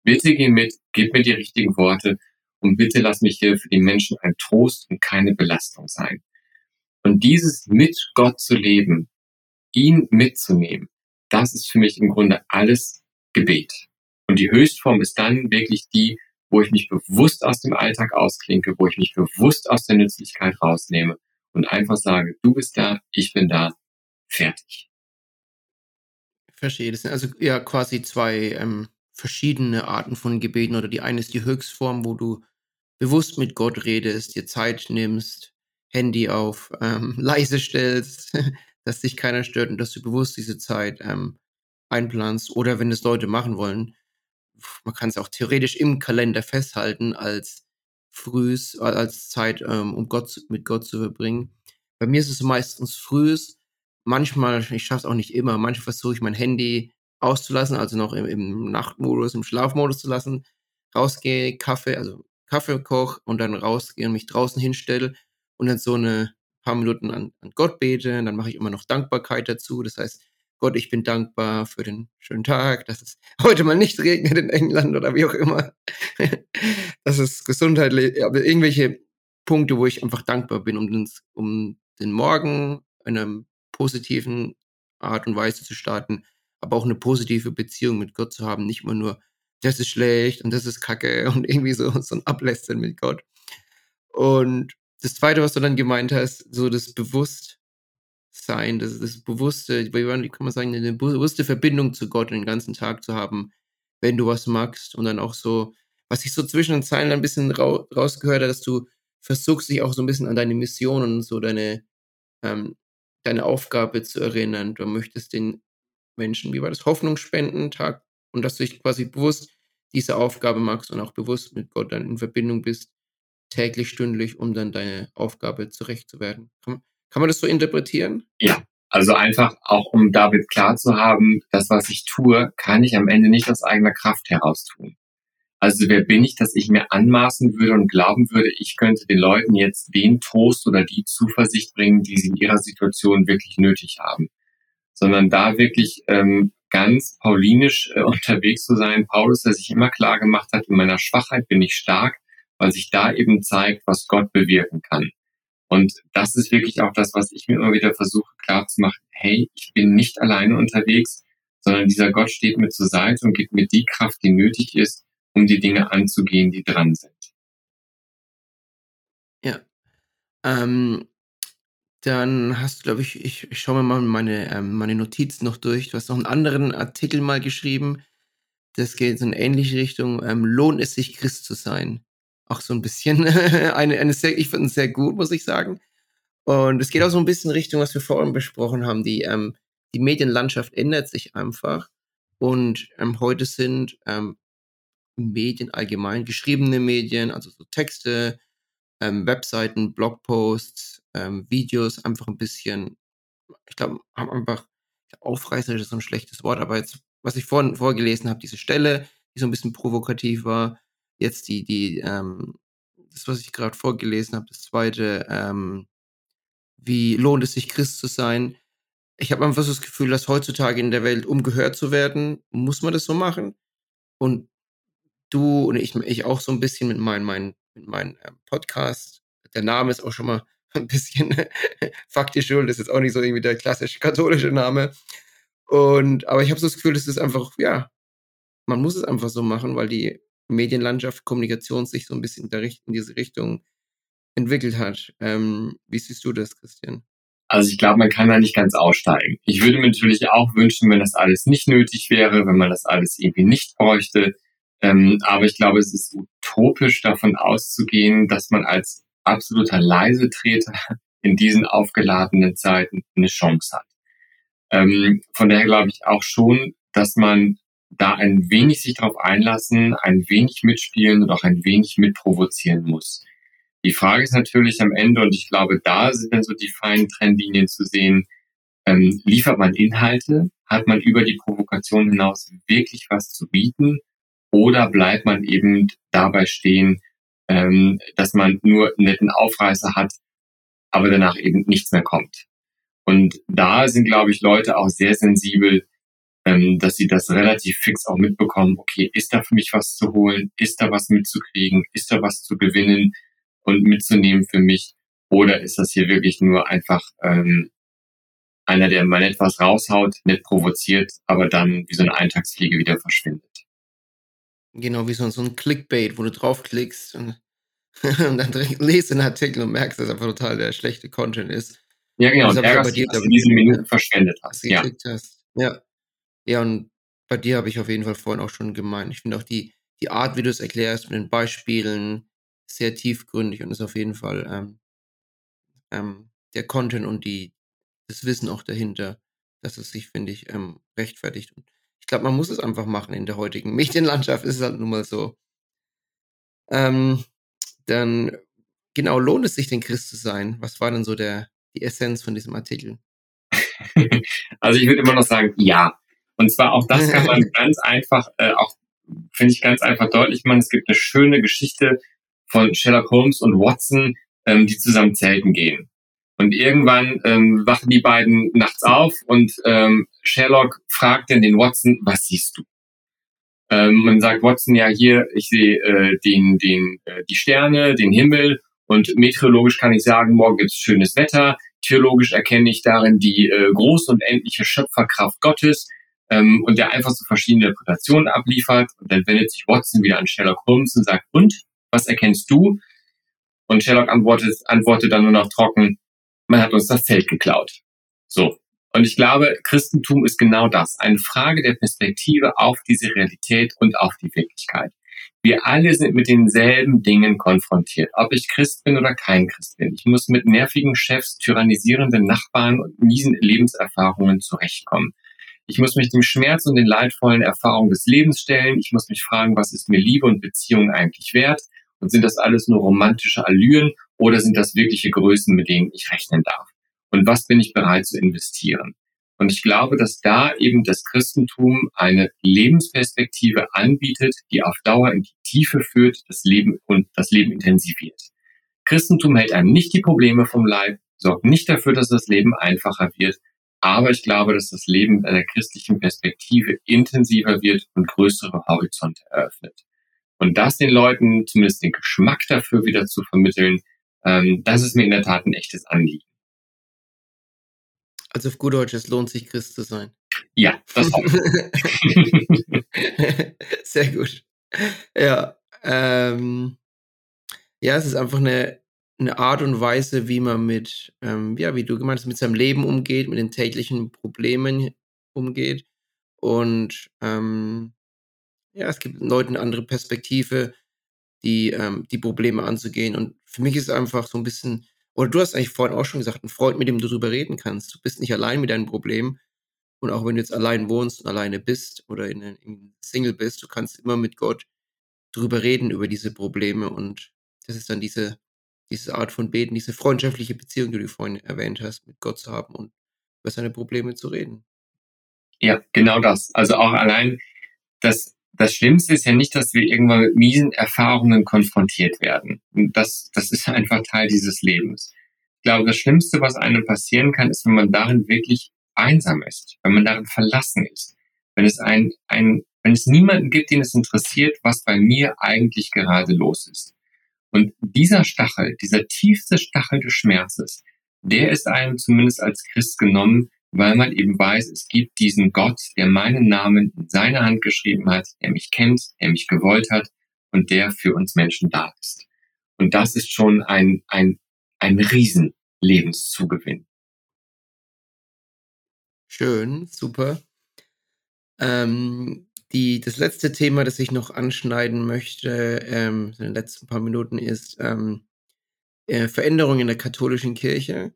Bitte geh mit, gib mir die richtigen Worte und bitte lass mich hier für die Menschen ein Trost und keine Belastung sein. Und dieses mit Gott zu leben, ihn mitzunehmen, das ist für mich im Grunde alles Gebet. Und die Höchstform ist dann wirklich die, wo ich mich bewusst aus dem Alltag ausklinke, wo ich mich bewusst aus der Nützlichkeit rausnehme und einfach sage, du bist da, ich bin da, fertig. Verstehe. Das sind also ja quasi zwei ähm, verschiedene Arten von Gebeten oder die eine ist die Höchstform, wo du bewusst mit Gott redest, dir Zeit nimmst, Handy auf ähm, (laughs) leise stellst, (laughs) dass dich keiner stört und dass du bewusst diese Zeit ähm, einplanst. Oder wenn es Leute machen wollen, man kann es auch theoretisch im Kalender festhalten als frühs, als Zeit, ähm, um Gott, mit Gott zu verbringen. Bei mir ist es meistens frühs. Manchmal, ich schaffe es auch nicht immer, manchmal versuche ich mein Handy auszulassen, also noch im, im Nachtmodus, im Schlafmodus zu lassen. Rausgehe, Kaffee, also Kaffee koche und dann rausgehe und mich draußen hinstelle und dann so eine paar Minuten an, an Gott bete. Und dann mache ich immer noch Dankbarkeit dazu. Das heißt, Gott, ich bin dankbar für den schönen Tag, dass es (laughs) heute mal nicht regnet in England oder wie auch immer. (laughs) dass es gesundheitlich, aber irgendwelche Punkte, wo ich einfach dankbar bin, um den, um den Morgen in einer positiven Art und Weise zu starten, aber auch eine positive Beziehung mit Gott zu haben, nicht immer nur, das ist schlecht und das ist kacke (laughs) und irgendwie so, so ein Ablästern mit Gott. Und das zweite, was du dann gemeint hast, so das Bewusst sein, das, das bewusste, wie kann man sagen, eine bewusste Verbindung zu Gott den ganzen Tag zu haben, wenn du was magst und dann auch so, was ich so zwischen den Zeilen ein bisschen ra rausgehört habe, dass du versuchst, dich auch so ein bisschen an deine Mission und so deine, ähm, deine Aufgabe zu erinnern. Du möchtest den Menschen, wie war das, Hoffnung spenden, Tag, und dass du dich quasi bewusst diese Aufgabe magst und auch bewusst mit Gott dann in Verbindung bist, täglich, stündlich, um dann deine Aufgabe zurecht zu werden. Kann man das so interpretieren? Ja, also einfach auch, um David klar zu haben, das, was ich tue, kann ich am Ende nicht aus eigener Kraft heraus tun. Also wer bin ich, dass ich mir anmaßen würde und glauben würde, ich könnte den Leuten jetzt den Trost oder die Zuversicht bringen, die sie in ihrer Situation wirklich nötig haben. Sondern da wirklich ähm, ganz paulinisch äh, (laughs) unterwegs zu sein. Paulus, der sich immer klar gemacht hat, in meiner Schwachheit bin ich stark, weil sich da eben zeigt, was Gott bewirken kann. Und das ist wirklich auch das, was ich mir immer wieder versuche klarzumachen. Hey, ich bin nicht alleine unterwegs, sondern dieser Gott steht mir zur Seite und gibt mir die Kraft, die nötig ist, um die Dinge anzugehen, die dran sind. Ja. Ähm, dann hast du, glaube ich, ich, ich schaue mir mal meine, ähm, meine Notizen noch durch. Du hast noch einen anderen Artikel mal geschrieben. Das geht in eine ähnliche Richtung. Ähm, lohnt es sich, Christ zu sein? Auch so ein bisschen (laughs) eine, eine sehr, ich finde es sehr gut, muss ich sagen. Und es geht auch so ein bisschen Richtung, was wir vorhin besprochen haben. Die, ähm, die Medienlandschaft ändert sich einfach. Und ähm, heute sind ähm, Medien allgemein, geschriebene Medien, also so Texte, ähm, Webseiten, Blogposts, ähm, Videos, einfach ein bisschen, ich glaube, haben einfach, aufreißerisch ist so ein schlechtes Wort, aber jetzt, was ich vorhin vorgelesen habe, diese Stelle, die so ein bisschen provokativ war, jetzt die, die, ähm, das, was ich gerade vorgelesen habe, das zweite, ähm, wie lohnt es sich, Christ zu sein? Ich habe einfach so das Gefühl, dass heutzutage in der Welt, um gehört zu werden, muss man das so machen. Und du und ich, ich auch so ein bisschen mit meinem mein, mit meinem ähm, Podcast. Der Name ist auch schon mal (laughs) ein bisschen faktisch schuld. Ist jetzt auch nicht so irgendwie der klassische katholische Name. Und, aber ich habe so das Gefühl, das ist einfach, ja, man muss es einfach so machen, weil die Medienlandschaft, Kommunikation sich so ein bisschen in, diese Richtung entwickelt hat. Ähm, wie siehst du das, Christian? Also ich glaube, man kann da nicht ganz aussteigen. Ich würde mir natürlich auch wünschen, wenn das alles nicht nötig wäre, wenn man das alles irgendwie nicht bräuchte. Ähm, aber ich glaube, es ist utopisch davon auszugehen, dass man als absoluter Leisetreter (laughs) in diesen aufgeladenen Zeiten eine Chance hat. Ähm, von daher glaube ich auch schon, dass man da ein wenig sich darauf einlassen, ein wenig mitspielen und auch ein wenig mitprovozieren muss. Die Frage ist natürlich am Ende, und ich glaube, da sind dann so die feinen Trennlinien zu sehen, ähm, liefert man Inhalte, hat man über die Provokation hinaus wirklich was zu bieten oder bleibt man eben dabei stehen, ähm, dass man nur einen netten Aufreißer hat, aber danach eben nichts mehr kommt. Und da sind, glaube ich, Leute auch sehr sensibel, ähm, dass sie das relativ fix auch mitbekommen, okay, ist da für mich was zu holen, ist da was mitzukriegen, ist da was zu gewinnen und mitzunehmen für mich, oder ist das hier wirklich nur einfach ähm, einer, der mal etwas raushaut, nicht provoziert, aber dann wie so eine Eintagsfliege wieder verschwindet. Genau, wie so, so ein Clickbait, wo du draufklickst und, (laughs) und dann lest den Artikel und merkst, dass einfach total der schlechte Content ist. Ja, genau, und ärgerst dich, dass du diese Minuten verschwendet hast. Ja. hast. ja. Ja, und bei dir habe ich auf jeden Fall vorhin auch schon gemeint. Ich finde auch die, die Art, wie du es erklärst, mit den Beispielen, sehr tiefgründig und ist auf jeden Fall ähm, ähm, der Content und die, das Wissen auch dahinter, dass es sich, finde ich, ähm, rechtfertigt. Und ich glaube, man muss es einfach machen in der heutigen (laughs) Medienlandschaft, ist es halt nun mal so. Ähm, dann, genau, lohnt es sich, den Christ zu sein? Was war denn so der, die Essenz von diesem Artikel? (laughs) also ich würde immer noch sagen, ja. Und zwar auch das kann man (laughs) ganz einfach, äh, auch finde ich ganz einfach deutlich machen. Es gibt eine schöne Geschichte von Sherlock Holmes und Watson, ähm, die zusammen zelten gehen. Und irgendwann ähm, wachen die beiden nachts auf und ähm, Sherlock fragt dann den Watson, was siehst du? Ähm, man sagt Watson, ja hier, ich sehe äh, den, den, äh, die Sterne, den Himmel und meteorologisch kann ich sagen, morgen gibt es schönes Wetter. Theologisch erkenne ich darin die äh, große und endliche Schöpferkraft Gottes ähm, und der einfach so verschiedene Interpretationen abliefert. Und dann wendet sich Watson wieder an Sherlock Holmes und sagt, und, was erkennst du? Und Sherlock antwortet, antwortet dann nur noch trocken, man hat uns das Zelt geklaut. So. Und ich glaube, Christentum ist genau das. Eine Frage der Perspektive auf diese Realität und auf die Wirklichkeit. Wir alle sind mit denselben Dingen konfrontiert, ob ich Christ bin oder kein Christ bin. Ich muss mit nervigen Chefs, tyrannisierenden Nachbarn und miesen Lebenserfahrungen zurechtkommen. Ich muss mich dem Schmerz und den leidvollen Erfahrungen des Lebens stellen. Ich muss mich fragen, was ist mir Liebe und Beziehung eigentlich wert? Und sind das alles nur romantische Allüren oder sind das wirkliche Größen, mit denen ich rechnen darf? Und was bin ich bereit zu investieren? Und ich glaube, dass da eben das Christentum eine Lebensperspektive anbietet, die auf Dauer in die Tiefe führt, das Leben und das Leben intensiviert. Christentum hält einem nicht die Probleme vom Leib, sorgt nicht dafür, dass das Leben einfacher wird, aber ich glaube, dass das Leben mit einer christlichen Perspektive intensiver wird und größere Horizonte eröffnet. Und das den Leuten zumindest den Geschmack dafür wieder zu vermitteln, ähm, das ist mir in der Tat ein echtes Anliegen. Also auf gut Deutsch, es lohnt sich, Christ zu sein. Ja, das. (laughs) Sehr gut. Ja, ähm, ja, es ist einfach eine, eine Art und Weise, wie man mit, ähm, ja, wie du gemeint hast, mit seinem Leben umgeht, mit den täglichen Problemen umgeht. Und ähm, ja, es gibt Leuten eine andere Perspektive, die, ähm, die Probleme anzugehen. Und für mich ist es einfach so ein bisschen, oder du hast eigentlich vorhin auch schon gesagt, ein Freund, mit dem du darüber reden kannst. Du bist nicht allein mit deinen Problemen. Und auch wenn du jetzt allein wohnst und alleine bist oder in, in Single bist, du kannst immer mit Gott drüber reden, über diese Probleme. Und das ist dann diese, diese Art von Beten, diese freundschaftliche Beziehung, die du vorhin erwähnt hast, mit Gott zu haben und über seine Probleme zu reden. Ja, genau das. Also auch allein das das Schlimmste ist ja nicht, dass wir irgendwann mit miesen Erfahrungen konfrontiert werden. Das, das ist (laughs) einfach Teil dieses Lebens. Ich glaube, das Schlimmste, was einem passieren kann, ist, wenn man darin wirklich einsam ist, wenn man darin verlassen ist, wenn es ein, ein wenn es niemanden gibt, den es interessiert, was bei mir eigentlich gerade los ist. Und dieser Stachel, dieser tiefste Stachel des Schmerzes, der ist einem zumindest als Christ genommen, weil man eben weiß, es gibt diesen Gott, der meinen Namen in seine Hand geschrieben hat, der mich kennt, der mich gewollt hat und der für uns Menschen da ist. Und das ist schon ein, ein, ein riesen Lebenszugewinn. Schön, super. Ähm, die, das letzte Thema, das ich noch anschneiden möchte ähm, in den letzten paar Minuten, ist ähm, äh, Veränderung in der katholischen Kirche.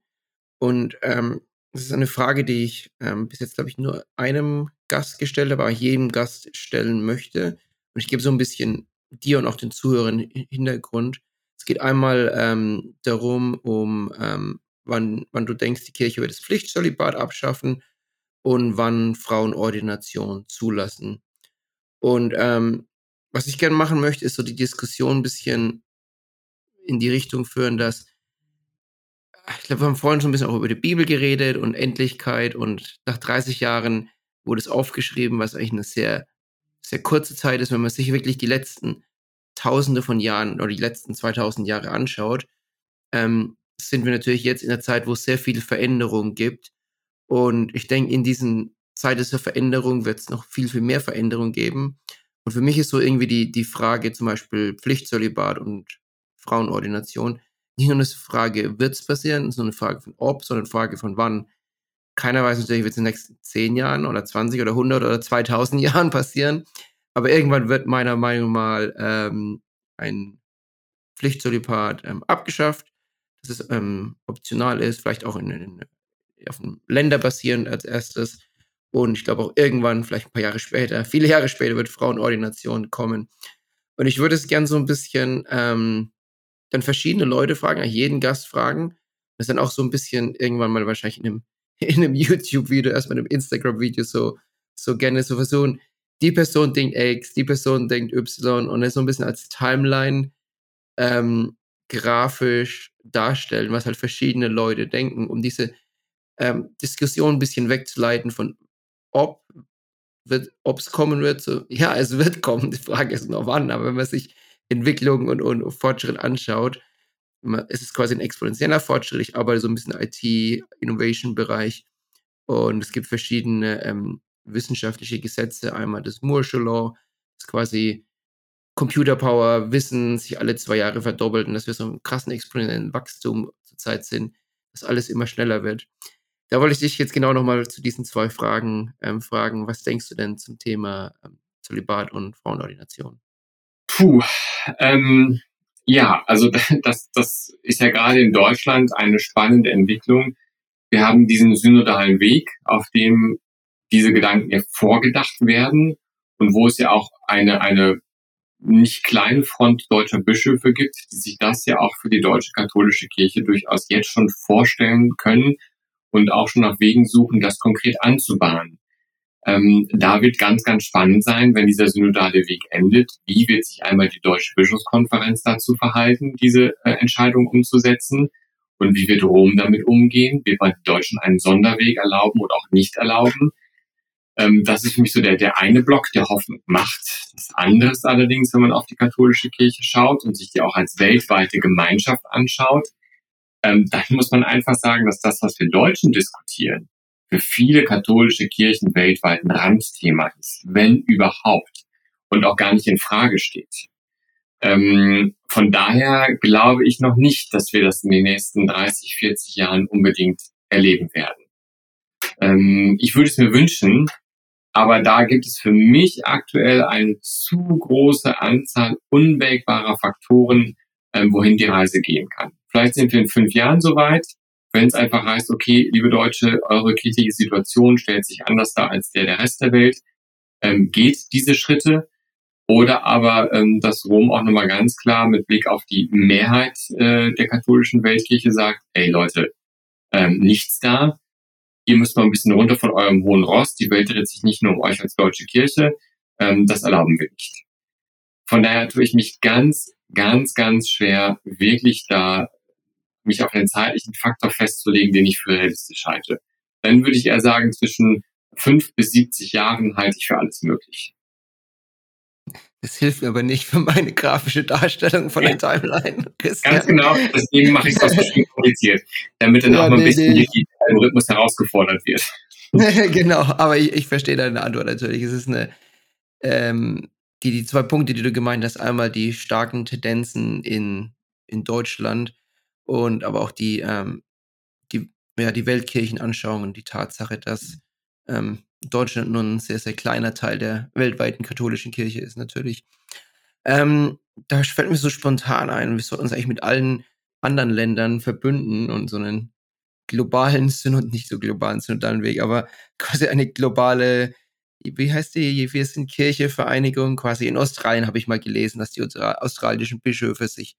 Und ähm, das ist eine Frage, die ich ähm, bis jetzt, glaube ich, nur einem Gast gestellt habe, aber jedem Gast stellen möchte. Und ich gebe so ein bisschen dir und auch den Zuhörern Hintergrund. Es geht einmal ähm, darum, um ähm, wann, wann du denkst, die Kirche wird das Pflichtsolibat abschaffen und wann Frauenordination zulassen. Und ähm, was ich gerne machen möchte, ist so die Diskussion ein bisschen in die Richtung führen, dass ich glaube, wir haben vorhin schon ein bisschen auch über die Bibel geredet und Endlichkeit und nach 30 Jahren wurde es aufgeschrieben, was eigentlich eine sehr, sehr kurze Zeit ist, wenn man sich wirklich die letzten Tausende von Jahren oder die letzten 2000 Jahre anschaut, ähm, sind wir natürlich jetzt in der Zeit, wo es sehr viel Veränderung gibt. Und ich denke, in diesen Zeit der Veränderung wird es noch viel, viel mehr Veränderung geben. Und für mich ist so irgendwie die, die Frage zum Beispiel Pflichtsolibat und Frauenordination nicht nur eine Frage, wird es passieren, ist nur eine Frage von ob, sondern eine Frage von wann. Keiner weiß natürlich, wird es in den nächsten 10 Jahren oder 20 oder 100 oder 2000 (laughs) Jahren passieren. Aber irgendwann wird meiner Meinung nach mal ähm, ein Pflichtsolipat ähm, abgeschafft, dass es ähm, optional ist, vielleicht auch in, in, auf Länder basierend als erstes. Und ich glaube auch irgendwann, vielleicht ein paar Jahre später, (laughs) viele Jahre später, wird Frauenordination kommen. Und ich würde es gern so ein bisschen ähm, dann verschiedene Leute fragen, jeden Gast fragen. Das dann auch so ein bisschen irgendwann mal wahrscheinlich in einem, (laughs) in einem YouTube-Video, erstmal in einem Instagram-Video so, so gerne so versuchen, die Person denkt X, die Person denkt Y und das so ein bisschen als Timeline ähm, grafisch darstellen, was halt verschiedene Leute denken, um diese ähm, Diskussion ein bisschen wegzuleiten von ob es kommen wird. So, ja, es wird kommen. Die Frage ist nur wann. Aber wenn man sich Entwicklung und, und Fortschritt anschaut, es ist quasi ein exponentieller Fortschritt. Ich arbeite so ein bisschen IT-Innovation-Bereich und es gibt verschiedene ähm, wissenschaftliche Gesetze. Einmal das Moore'sche Law, das quasi Computer Power, Wissen sich alle zwei Jahre verdoppelt und dass wir so einen krassen exponentiellen Wachstum zurzeit sind, dass alles immer schneller wird. Da wollte ich dich jetzt genau nochmal zu diesen zwei Fragen ähm, fragen. Was denkst du denn zum Thema ähm, Zölibat und Frauenordination? Puh, ähm, ja, also (laughs) das, das ist ja gerade in Deutschland eine spannende Entwicklung. Wir haben diesen synodalen Weg, auf dem diese Gedanken ja vorgedacht werden und wo es ja auch eine, eine nicht kleine Front deutscher Bischöfe gibt, die sich das ja auch für die deutsche katholische Kirche durchaus jetzt schon vorstellen können und auch schon nach Wegen suchen, das konkret anzubahnen. Ähm, da wird ganz, ganz spannend sein, wenn dieser synodale Weg endet. Wie wird sich einmal die Deutsche Bischofskonferenz dazu verhalten, diese äh, Entscheidung umzusetzen? Und wie wird Rom damit umgehen? Wird man den Deutschen einen Sonderweg erlauben oder auch nicht erlauben? Ähm, das ist für mich so der, der eine Block, der Hoffnung macht. Das andere ist allerdings, wenn man auf die katholische Kirche schaut und sich die auch als weltweite Gemeinschaft anschaut, ähm, (laughs) dann muss man einfach sagen, dass das, was wir Deutschen diskutieren, für viele katholische Kirchen weltweit ein Randthema ist, wenn überhaupt, und auch gar nicht in Frage steht. Ähm, von daher glaube ich noch nicht, dass wir das in den nächsten 30, 40 Jahren unbedingt erleben werden. Ähm, ich würde es mir wünschen, aber da gibt es für mich aktuell eine zu große Anzahl unwägbarer Faktoren, ähm, wohin die Reise gehen kann. Vielleicht sind wir in fünf Jahren soweit, wenn es einfach heißt, okay, liebe Deutsche, eure kritische Situation stellt sich anders dar als der der Rest der Welt, ähm, geht diese Schritte. Oder aber, ähm, dass Rom auch nochmal ganz klar mit Blick auf die Mehrheit äh, der katholischen Weltkirche sagt, ey Leute, ähm, nichts da. Ihr müsst mal ein bisschen runter von eurem hohen Ross. Die Welt dreht sich nicht nur um euch als deutsche Kirche. Ähm, das erlauben wir nicht. Von daher tue ich mich ganz, ganz, ganz schwer, wirklich da mich auf einen zeitlichen Faktor festzulegen, den ich für realistisch halte. Dann würde ich eher sagen, zwischen fünf bis 70 Jahren halte ich für alles möglich. Das hilft mir aber nicht für meine grafische Darstellung von ja. den Timeline. (laughs) Ganz genau, deswegen mache ich es so kompliziert, damit dann ja, auch mal ein bisschen nee. der Algorithmus herausgefordert wird. (laughs) genau, aber ich, ich verstehe deine Antwort natürlich. Es ist eine, ähm, die, die zwei Punkte, die du gemeint hast, einmal die starken Tendenzen in, in Deutschland und aber auch die, ähm, die, ja, die Weltkirchenanschauung und die Tatsache, dass ähm, Deutschland nur ein sehr, sehr kleiner Teil der weltweiten katholischen Kirche ist, natürlich. Ähm, da fällt mir so spontan ein, wir sollten uns eigentlich mit allen anderen Ländern verbünden und so einen globalen (laughs) Synod, nicht so globalen synodalen Weg, aber quasi eine globale, wie heißt die, wir sind Kirchevereinigung, quasi in Australien habe ich mal gelesen, dass die australischen Bischöfe sich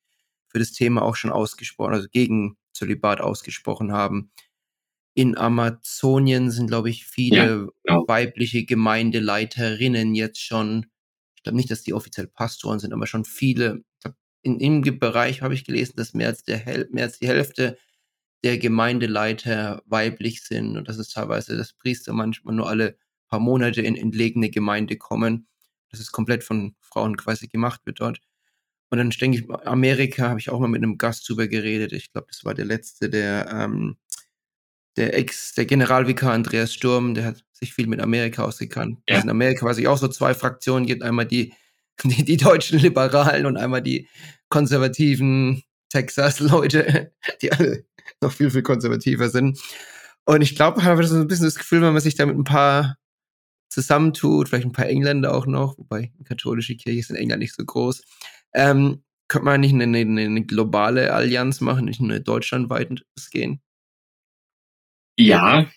für das Thema auch schon ausgesprochen, also gegen Zölibat ausgesprochen haben. In Amazonien sind, glaube ich, viele ja, genau. weibliche Gemeindeleiterinnen jetzt schon. Ich glaube nicht, dass die offiziell Pastoren sind, aber schon viele. In, Im Bereich habe ich gelesen, dass mehr als, der mehr als die Hälfte der Gemeindeleiter weiblich sind und dass es teilweise, dass Priester manchmal nur alle paar Monate in entlegene Gemeinde kommen. dass es komplett von Frauen quasi gemacht wird dort. Und dann denke ich, Amerika habe ich auch mal mit einem Gast drüber geredet. Ich glaube, das war der letzte, der, ähm, der Ex, der Generalvikar Andreas Sturm, der hat sich viel mit Amerika ausgekannt. Ja. Also in Amerika quasi auch so zwei Fraktionen gibt. Einmal die, (laughs) die, die deutschen Liberalen und einmal die konservativen Texas-Leute, (laughs) die alle noch viel, viel konservativer sind. Und ich glaube, ich habe so ein bisschen das Gefühl, wenn man sich da mit ein paar zusammentut, vielleicht ein paar Engländer auch noch, wobei die katholische Kirche ist in England nicht so groß, ähm, könnte man nicht eine, eine, eine, globale Allianz machen, nicht eine deutschlandweites gehen? Ja,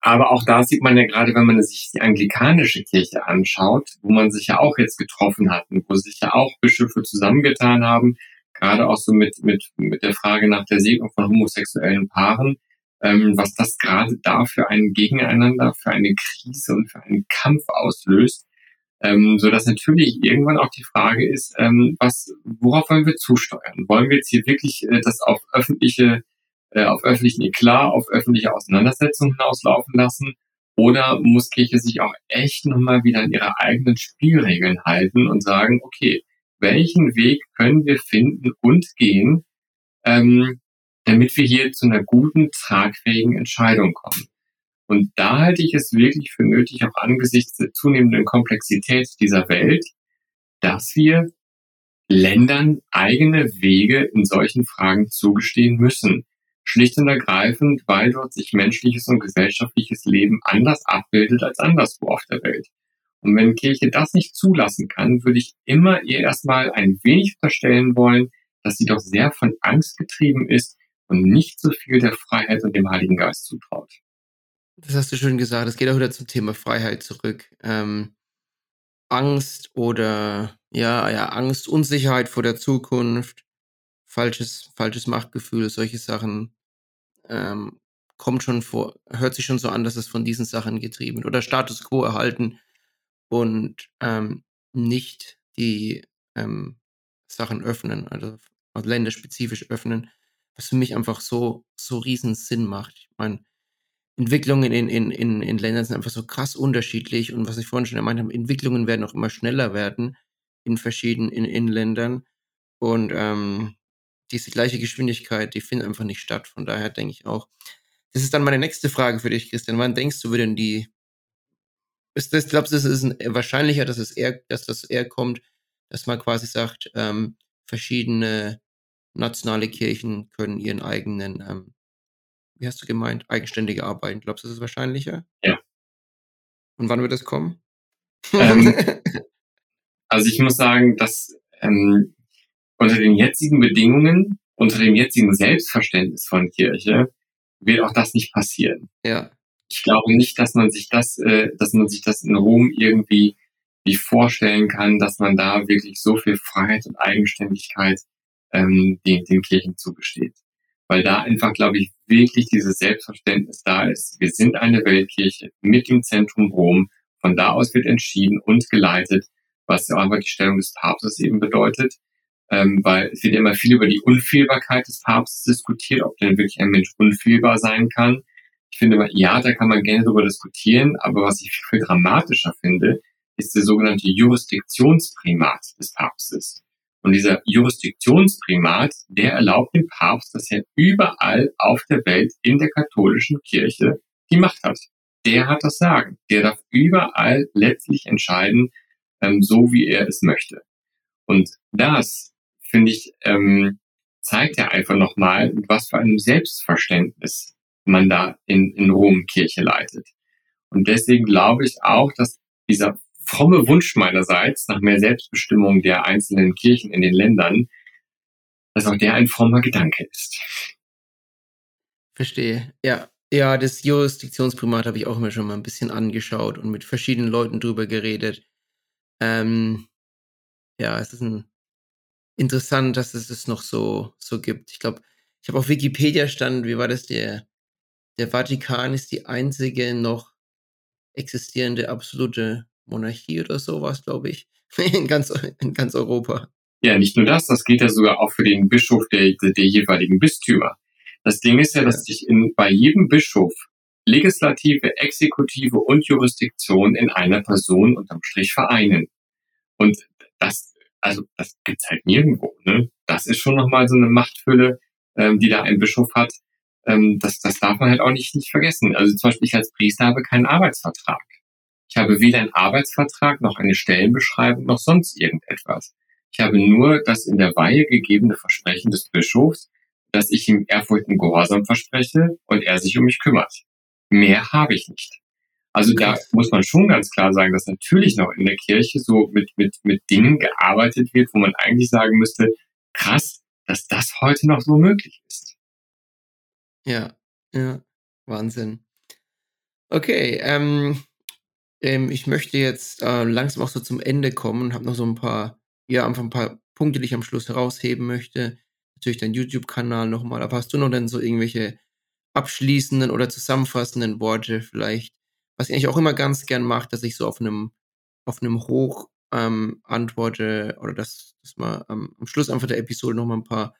aber auch da sieht man ja gerade, wenn man sich die anglikanische Kirche anschaut, wo man sich ja auch jetzt getroffen hat und wo sich ja auch Bischöfe zusammengetan haben, gerade auch so mit, mit, mit der Frage nach der Segnung von homosexuellen Paaren, ähm, was das gerade da für ein Gegeneinander, für eine Krise und für einen Kampf auslöst, ähm, so dass natürlich irgendwann auch die Frage ist, ähm, was, worauf wollen wir zusteuern? Wollen wir jetzt hier wirklich äh, das auf öffentliche, äh, auf öffentlichen Eklat, auf öffentliche Auseinandersetzungen hinauslaufen lassen? Oder muss Kirche sich auch echt nochmal wieder an ihre eigenen Spielregeln halten und sagen, okay, welchen Weg können wir finden und gehen, ähm, damit wir hier zu einer guten, tragfähigen Entscheidung kommen? Und da halte ich es wirklich für nötig, auch angesichts der zunehmenden Komplexität dieser Welt, dass wir Ländern eigene Wege in solchen Fragen zugestehen müssen. Schlicht und ergreifend, weil dort sich menschliches und gesellschaftliches Leben anders abbildet als anderswo auf der Welt. Und wenn Kirche das nicht zulassen kann, würde ich immer ihr erstmal ein wenig unterstellen wollen, dass sie doch sehr von Angst getrieben ist und nicht so viel der Freiheit und dem Heiligen Geist zutraut. Das hast du schön gesagt. Es geht auch wieder zum Thema Freiheit zurück. Ähm, Angst oder ja, ja, Angst, Unsicherheit vor der Zukunft, falsches, falsches Machtgefühl, solche Sachen ähm, kommt schon vor, hört sich schon so an, dass es von diesen Sachen getrieben wird. Oder Status quo erhalten und ähm, nicht die ähm, Sachen öffnen, also länderspezifisch öffnen, was für mich einfach so, so riesen Sinn macht. Ich meine, Entwicklungen in, in, in, in Ländern sind einfach so krass unterschiedlich und was ich vorhin schon gemeint habe, Entwicklungen werden auch immer schneller werden in verschiedenen in, in Ländern und ähm, diese gleiche Geschwindigkeit, die findet einfach nicht statt. Von daher denke ich auch. Das ist dann meine nächste Frage für dich, Christian. Wann denkst du, wird denn die ist das, glaubst du, es ist ein, wahrscheinlicher, dass es eher, dass das eher kommt, dass man quasi sagt, ähm, verschiedene nationale Kirchen können ihren eigenen ähm, wie hast du gemeint, eigenständige Arbeiten. Glaubst du, das ist wahrscheinlicher? Ja. Und wann wird das kommen? Ähm, (laughs) also ich muss sagen, dass ähm, unter den jetzigen Bedingungen, unter dem jetzigen Selbstverständnis von Kirche, wird auch das nicht passieren. Ja. Ich glaube nicht, dass man sich das, äh, dass man sich das in Rom irgendwie wie vorstellen kann, dass man da wirklich so viel Freiheit und Eigenständigkeit ähm, den, den Kirchen zugesteht weil da einfach, glaube ich, wirklich dieses Selbstverständnis da ist. Wir sind eine Weltkirche mit dem Zentrum Rom. Von da aus wird entschieden und geleitet, was ja einfach die Stellung des Papstes eben bedeutet. Ähm, weil es wird immer viel über die Unfehlbarkeit des Papstes diskutiert, ob denn wirklich ein Mensch unfehlbar sein kann. Ich finde, ja, da kann man gerne darüber diskutieren, aber was ich viel dramatischer finde, ist der sogenannte Jurisdiktionsprimat des Papstes. Und dieser Jurisdiktionsprimat, der erlaubt dem Papst, dass er überall auf der Welt in der katholischen Kirche die Macht hat. Der hat das Sagen. Der darf überall letztlich entscheiden, ähm, so wie er es möchte. Und das, finde ich, ähm, zeigt ja einfach nochmal, was für ein Selbstverständnis man da in, in Rom Kirche leitet. Und deswegen glaube ich auch, dass dieser fromme Wunsch meinerseits nach mehr Selbstbestimmung der einzelnen Kirchen in den Ländern, dass auch der ein frommer Gedanke ist. Verstehe. Ja. Ja, das Jurisdiktionsprimat habe ich auch immer schon mal ein bisschen angeschaut und mit verschiedenen Leuten drüber geredet. Ähm, ja, es ist ein, interessant, dass es es noch so, so gibt. Ich glaube, ich habe auf Wikipedia stand, wie war das, der, der Vatikan ist die einzige noch existierende absolute Monarchie oder sowas, glaube ich, (laughs) in ganz, in ganz Europa. Ja, nicht nur das, das geht ja sogar auch für den Bischof der, der jeweiligen Bistümer. Das Ding ist ja, dass sich in, bei jedem Bischof Legislative, Exekutive und Jurisdiktion in einer Person unterm Strich vereinen. Und das, also das gibt's halt nirgendwo. Ne? Das ist schon nochmal so eine Machtfülle, ähm, die da ein Bischof hat. Ähm, das, das darf man halt auch nicht, nicht vergessen. Also zum Beispiel ich als Priester habe keinen Arbeitsvertrag. Ich habe weder einen Arbeitsvertrag noch eine Stellenbeschreibung noch sonst irgendetwas. Ich habe nur das in der Weihe gegebene Versprechen des Bischofs, dass ich ihm Ehrfurcht und Gehorsam verspreche und er sich um mich kümmert. Mehr habe ich nicht. Also da muss man schon ganz klar sagen, dass natürlich noch in der Kirche so mit, mit, mit Dingen gearbeitet wird, wo man eigentlich sagen müsste, krass, dass das heute noch so möglich ist. Ja, ja, Wahnsinn. Okay, ähm, ähm, ich möchte jetzt äh, langsam auch so zum Ende kommen und habe noch so ein paar, ja, einfach ein paar Punkte, die ich am Schluss herausheben möchte natürlich deinen YouTube-Kanal nochmal. Aber hast du noch dann so irgendwelche abschließenden oder zusammenfassenden Worte vielleicht? Was ich eigentlich auch immer ganz gern mache, dass ich so auf einem auf einem Hoch ähm, antworte oder dass, dass man ähm, am Schluss einfach der Episode nochmal ein paar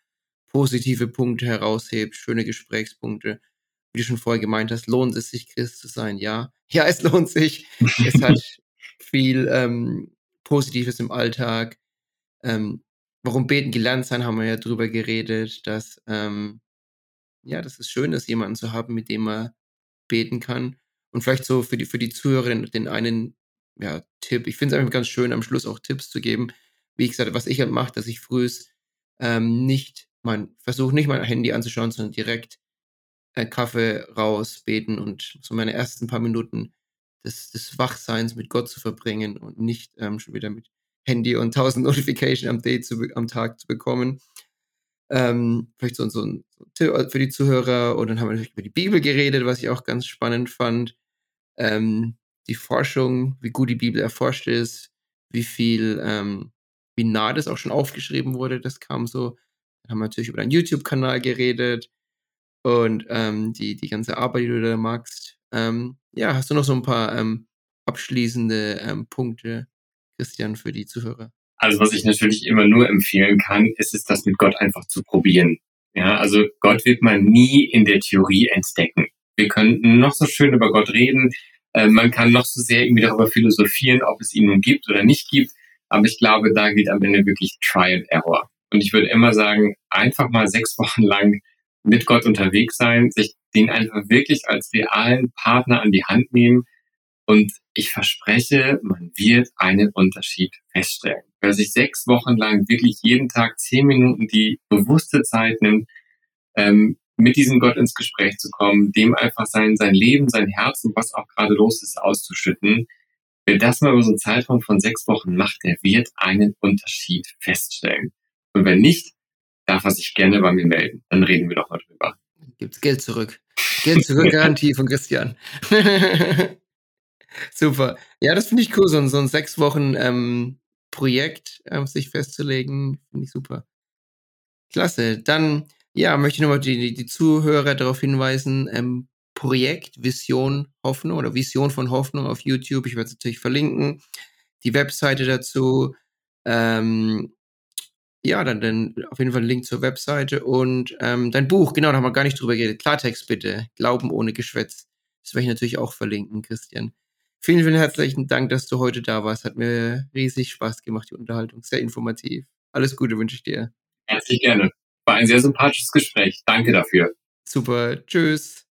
positive Punkte heraushebt, schöne Gesprächspunkte. Wie du schon vorher gemeint hast, lohnt es sich, Christ zu sein? Ja. (laughs) Ja, es lohnt sich. es hat (laughs) viel ähm, Positives im Alltag. Ähm, warum Beten gelernt sein, haben wir ja drüber geredet, dass, ähm, ja, das ist schön ist, jemanden zu haben, mit dem man beten kann. Und vielleicht so für die, für die Zuhörerin den einen, ja, Tipp. Ich finde es einfach ganz schön, am Schluss auch Tipps zu geben. Wie ich gesagt was ich halt mache, dass ich frühs ähm, nicht mein, versuche nicht mein Handy anzuschauen, sondern direkt äh, Kaffee raus, beten und so meine ersten paar Minuten des, des Wachseins mit Gott zu verbringen und nicht ähm, schon wieder mit Handy und (laughs) 1000 Notification am, Day zu, am Tag zu bekommen. Ähm, vielleicht so, so ein Tipp für die Zuhörer. Und dann haben wir natürlich über die Bibel geredet, was ich auch ganz spannend fand. Ähm, die Forschung, wie gut die Bibel erforscht ist, wie viel, ähm, wie nah das auch schon aufgeschrieben wurde, das kam so. Dann haben wir natürlich über deinen YouTube-Kanal geredet und ähm, die, die ganze Arbeit, die du da magst. Ähm, ja, hast du noch so ein paar ähm, abschließende ähm, Punkte, Christian, für die Zuhörer? Also was ich natürlich immer nur empfehlen kann, ist es, das mit Gott einfach zu probieren. Ja, also Gott wird man nie in der Theorie entdecken. Wir können noch so schön über Gott reden, äh, man kann noch so sehr irgendwie darüber philosophieren, ob es ihn nun gibt oder nicht gibt, aber ich glaube, da geht am Ende wirklich Try and Error. Und ich würde immer sagen, einfach mal sechs (laughs) Wochen lang mit Gott unterwegs sein, sich den einfach wirklich als realen Partner an die Hand nehmen und ich verspreche, man wird einen Unterschied feststellen. Wer sich sechs Wochen lang wirklich jeden Tag zehn Minuten die bewusste Zeit nimmt, ähm, mit diesem Gott ins Gespräch zu kommen, dem einfach sein, sein Leben, sein Herz und was auch gerade los ist, auszuschütten. Wer das mal über so einen Zeitraum von sechs Wochen macht, der wird einen Unterschied feststellen. Und wenn nicht, darf er sich gerne bei mir melden. Dann reden wir doch mal drüber. Gibt's Geld zurück. Geld zurück, (laughs) Garantie von Christian. (laughs) Super. Ja, das finde ich cool, so ein, so ein sechs Wochen ähm, Projekt ähm, sich festzulegen, finde ich super. Klasse. Dann, ja, möchte ich nochmal die, die, Zuhörer darauf hinweisen, ähm, Projekt Vision Hoffnung oder Vision von Hoffnung auf YouTube. Ich werde es natürlich verlinken. Die Webseite dazu. Ähm, ja, dann, dann auf jeden Fall ein Link zur Webseite und ähm, dein Buch, genau, da haben wir gar nicht drüber geredet. Klartext bitte. Glauben ohne Geschwätz. Das werde ich natürlich auch verlinken, Christian. Vielen, vielen herzlichen Dank, dass du heute da warst. Hat mir riesig Spaß gemacht, die Unterhaltung. Sehr informativ. Alles Gute wünsche ich dir. Herzlich gerne. War ein sehr sympathisches Gespräch. Danke dafür. Super. Tschüss.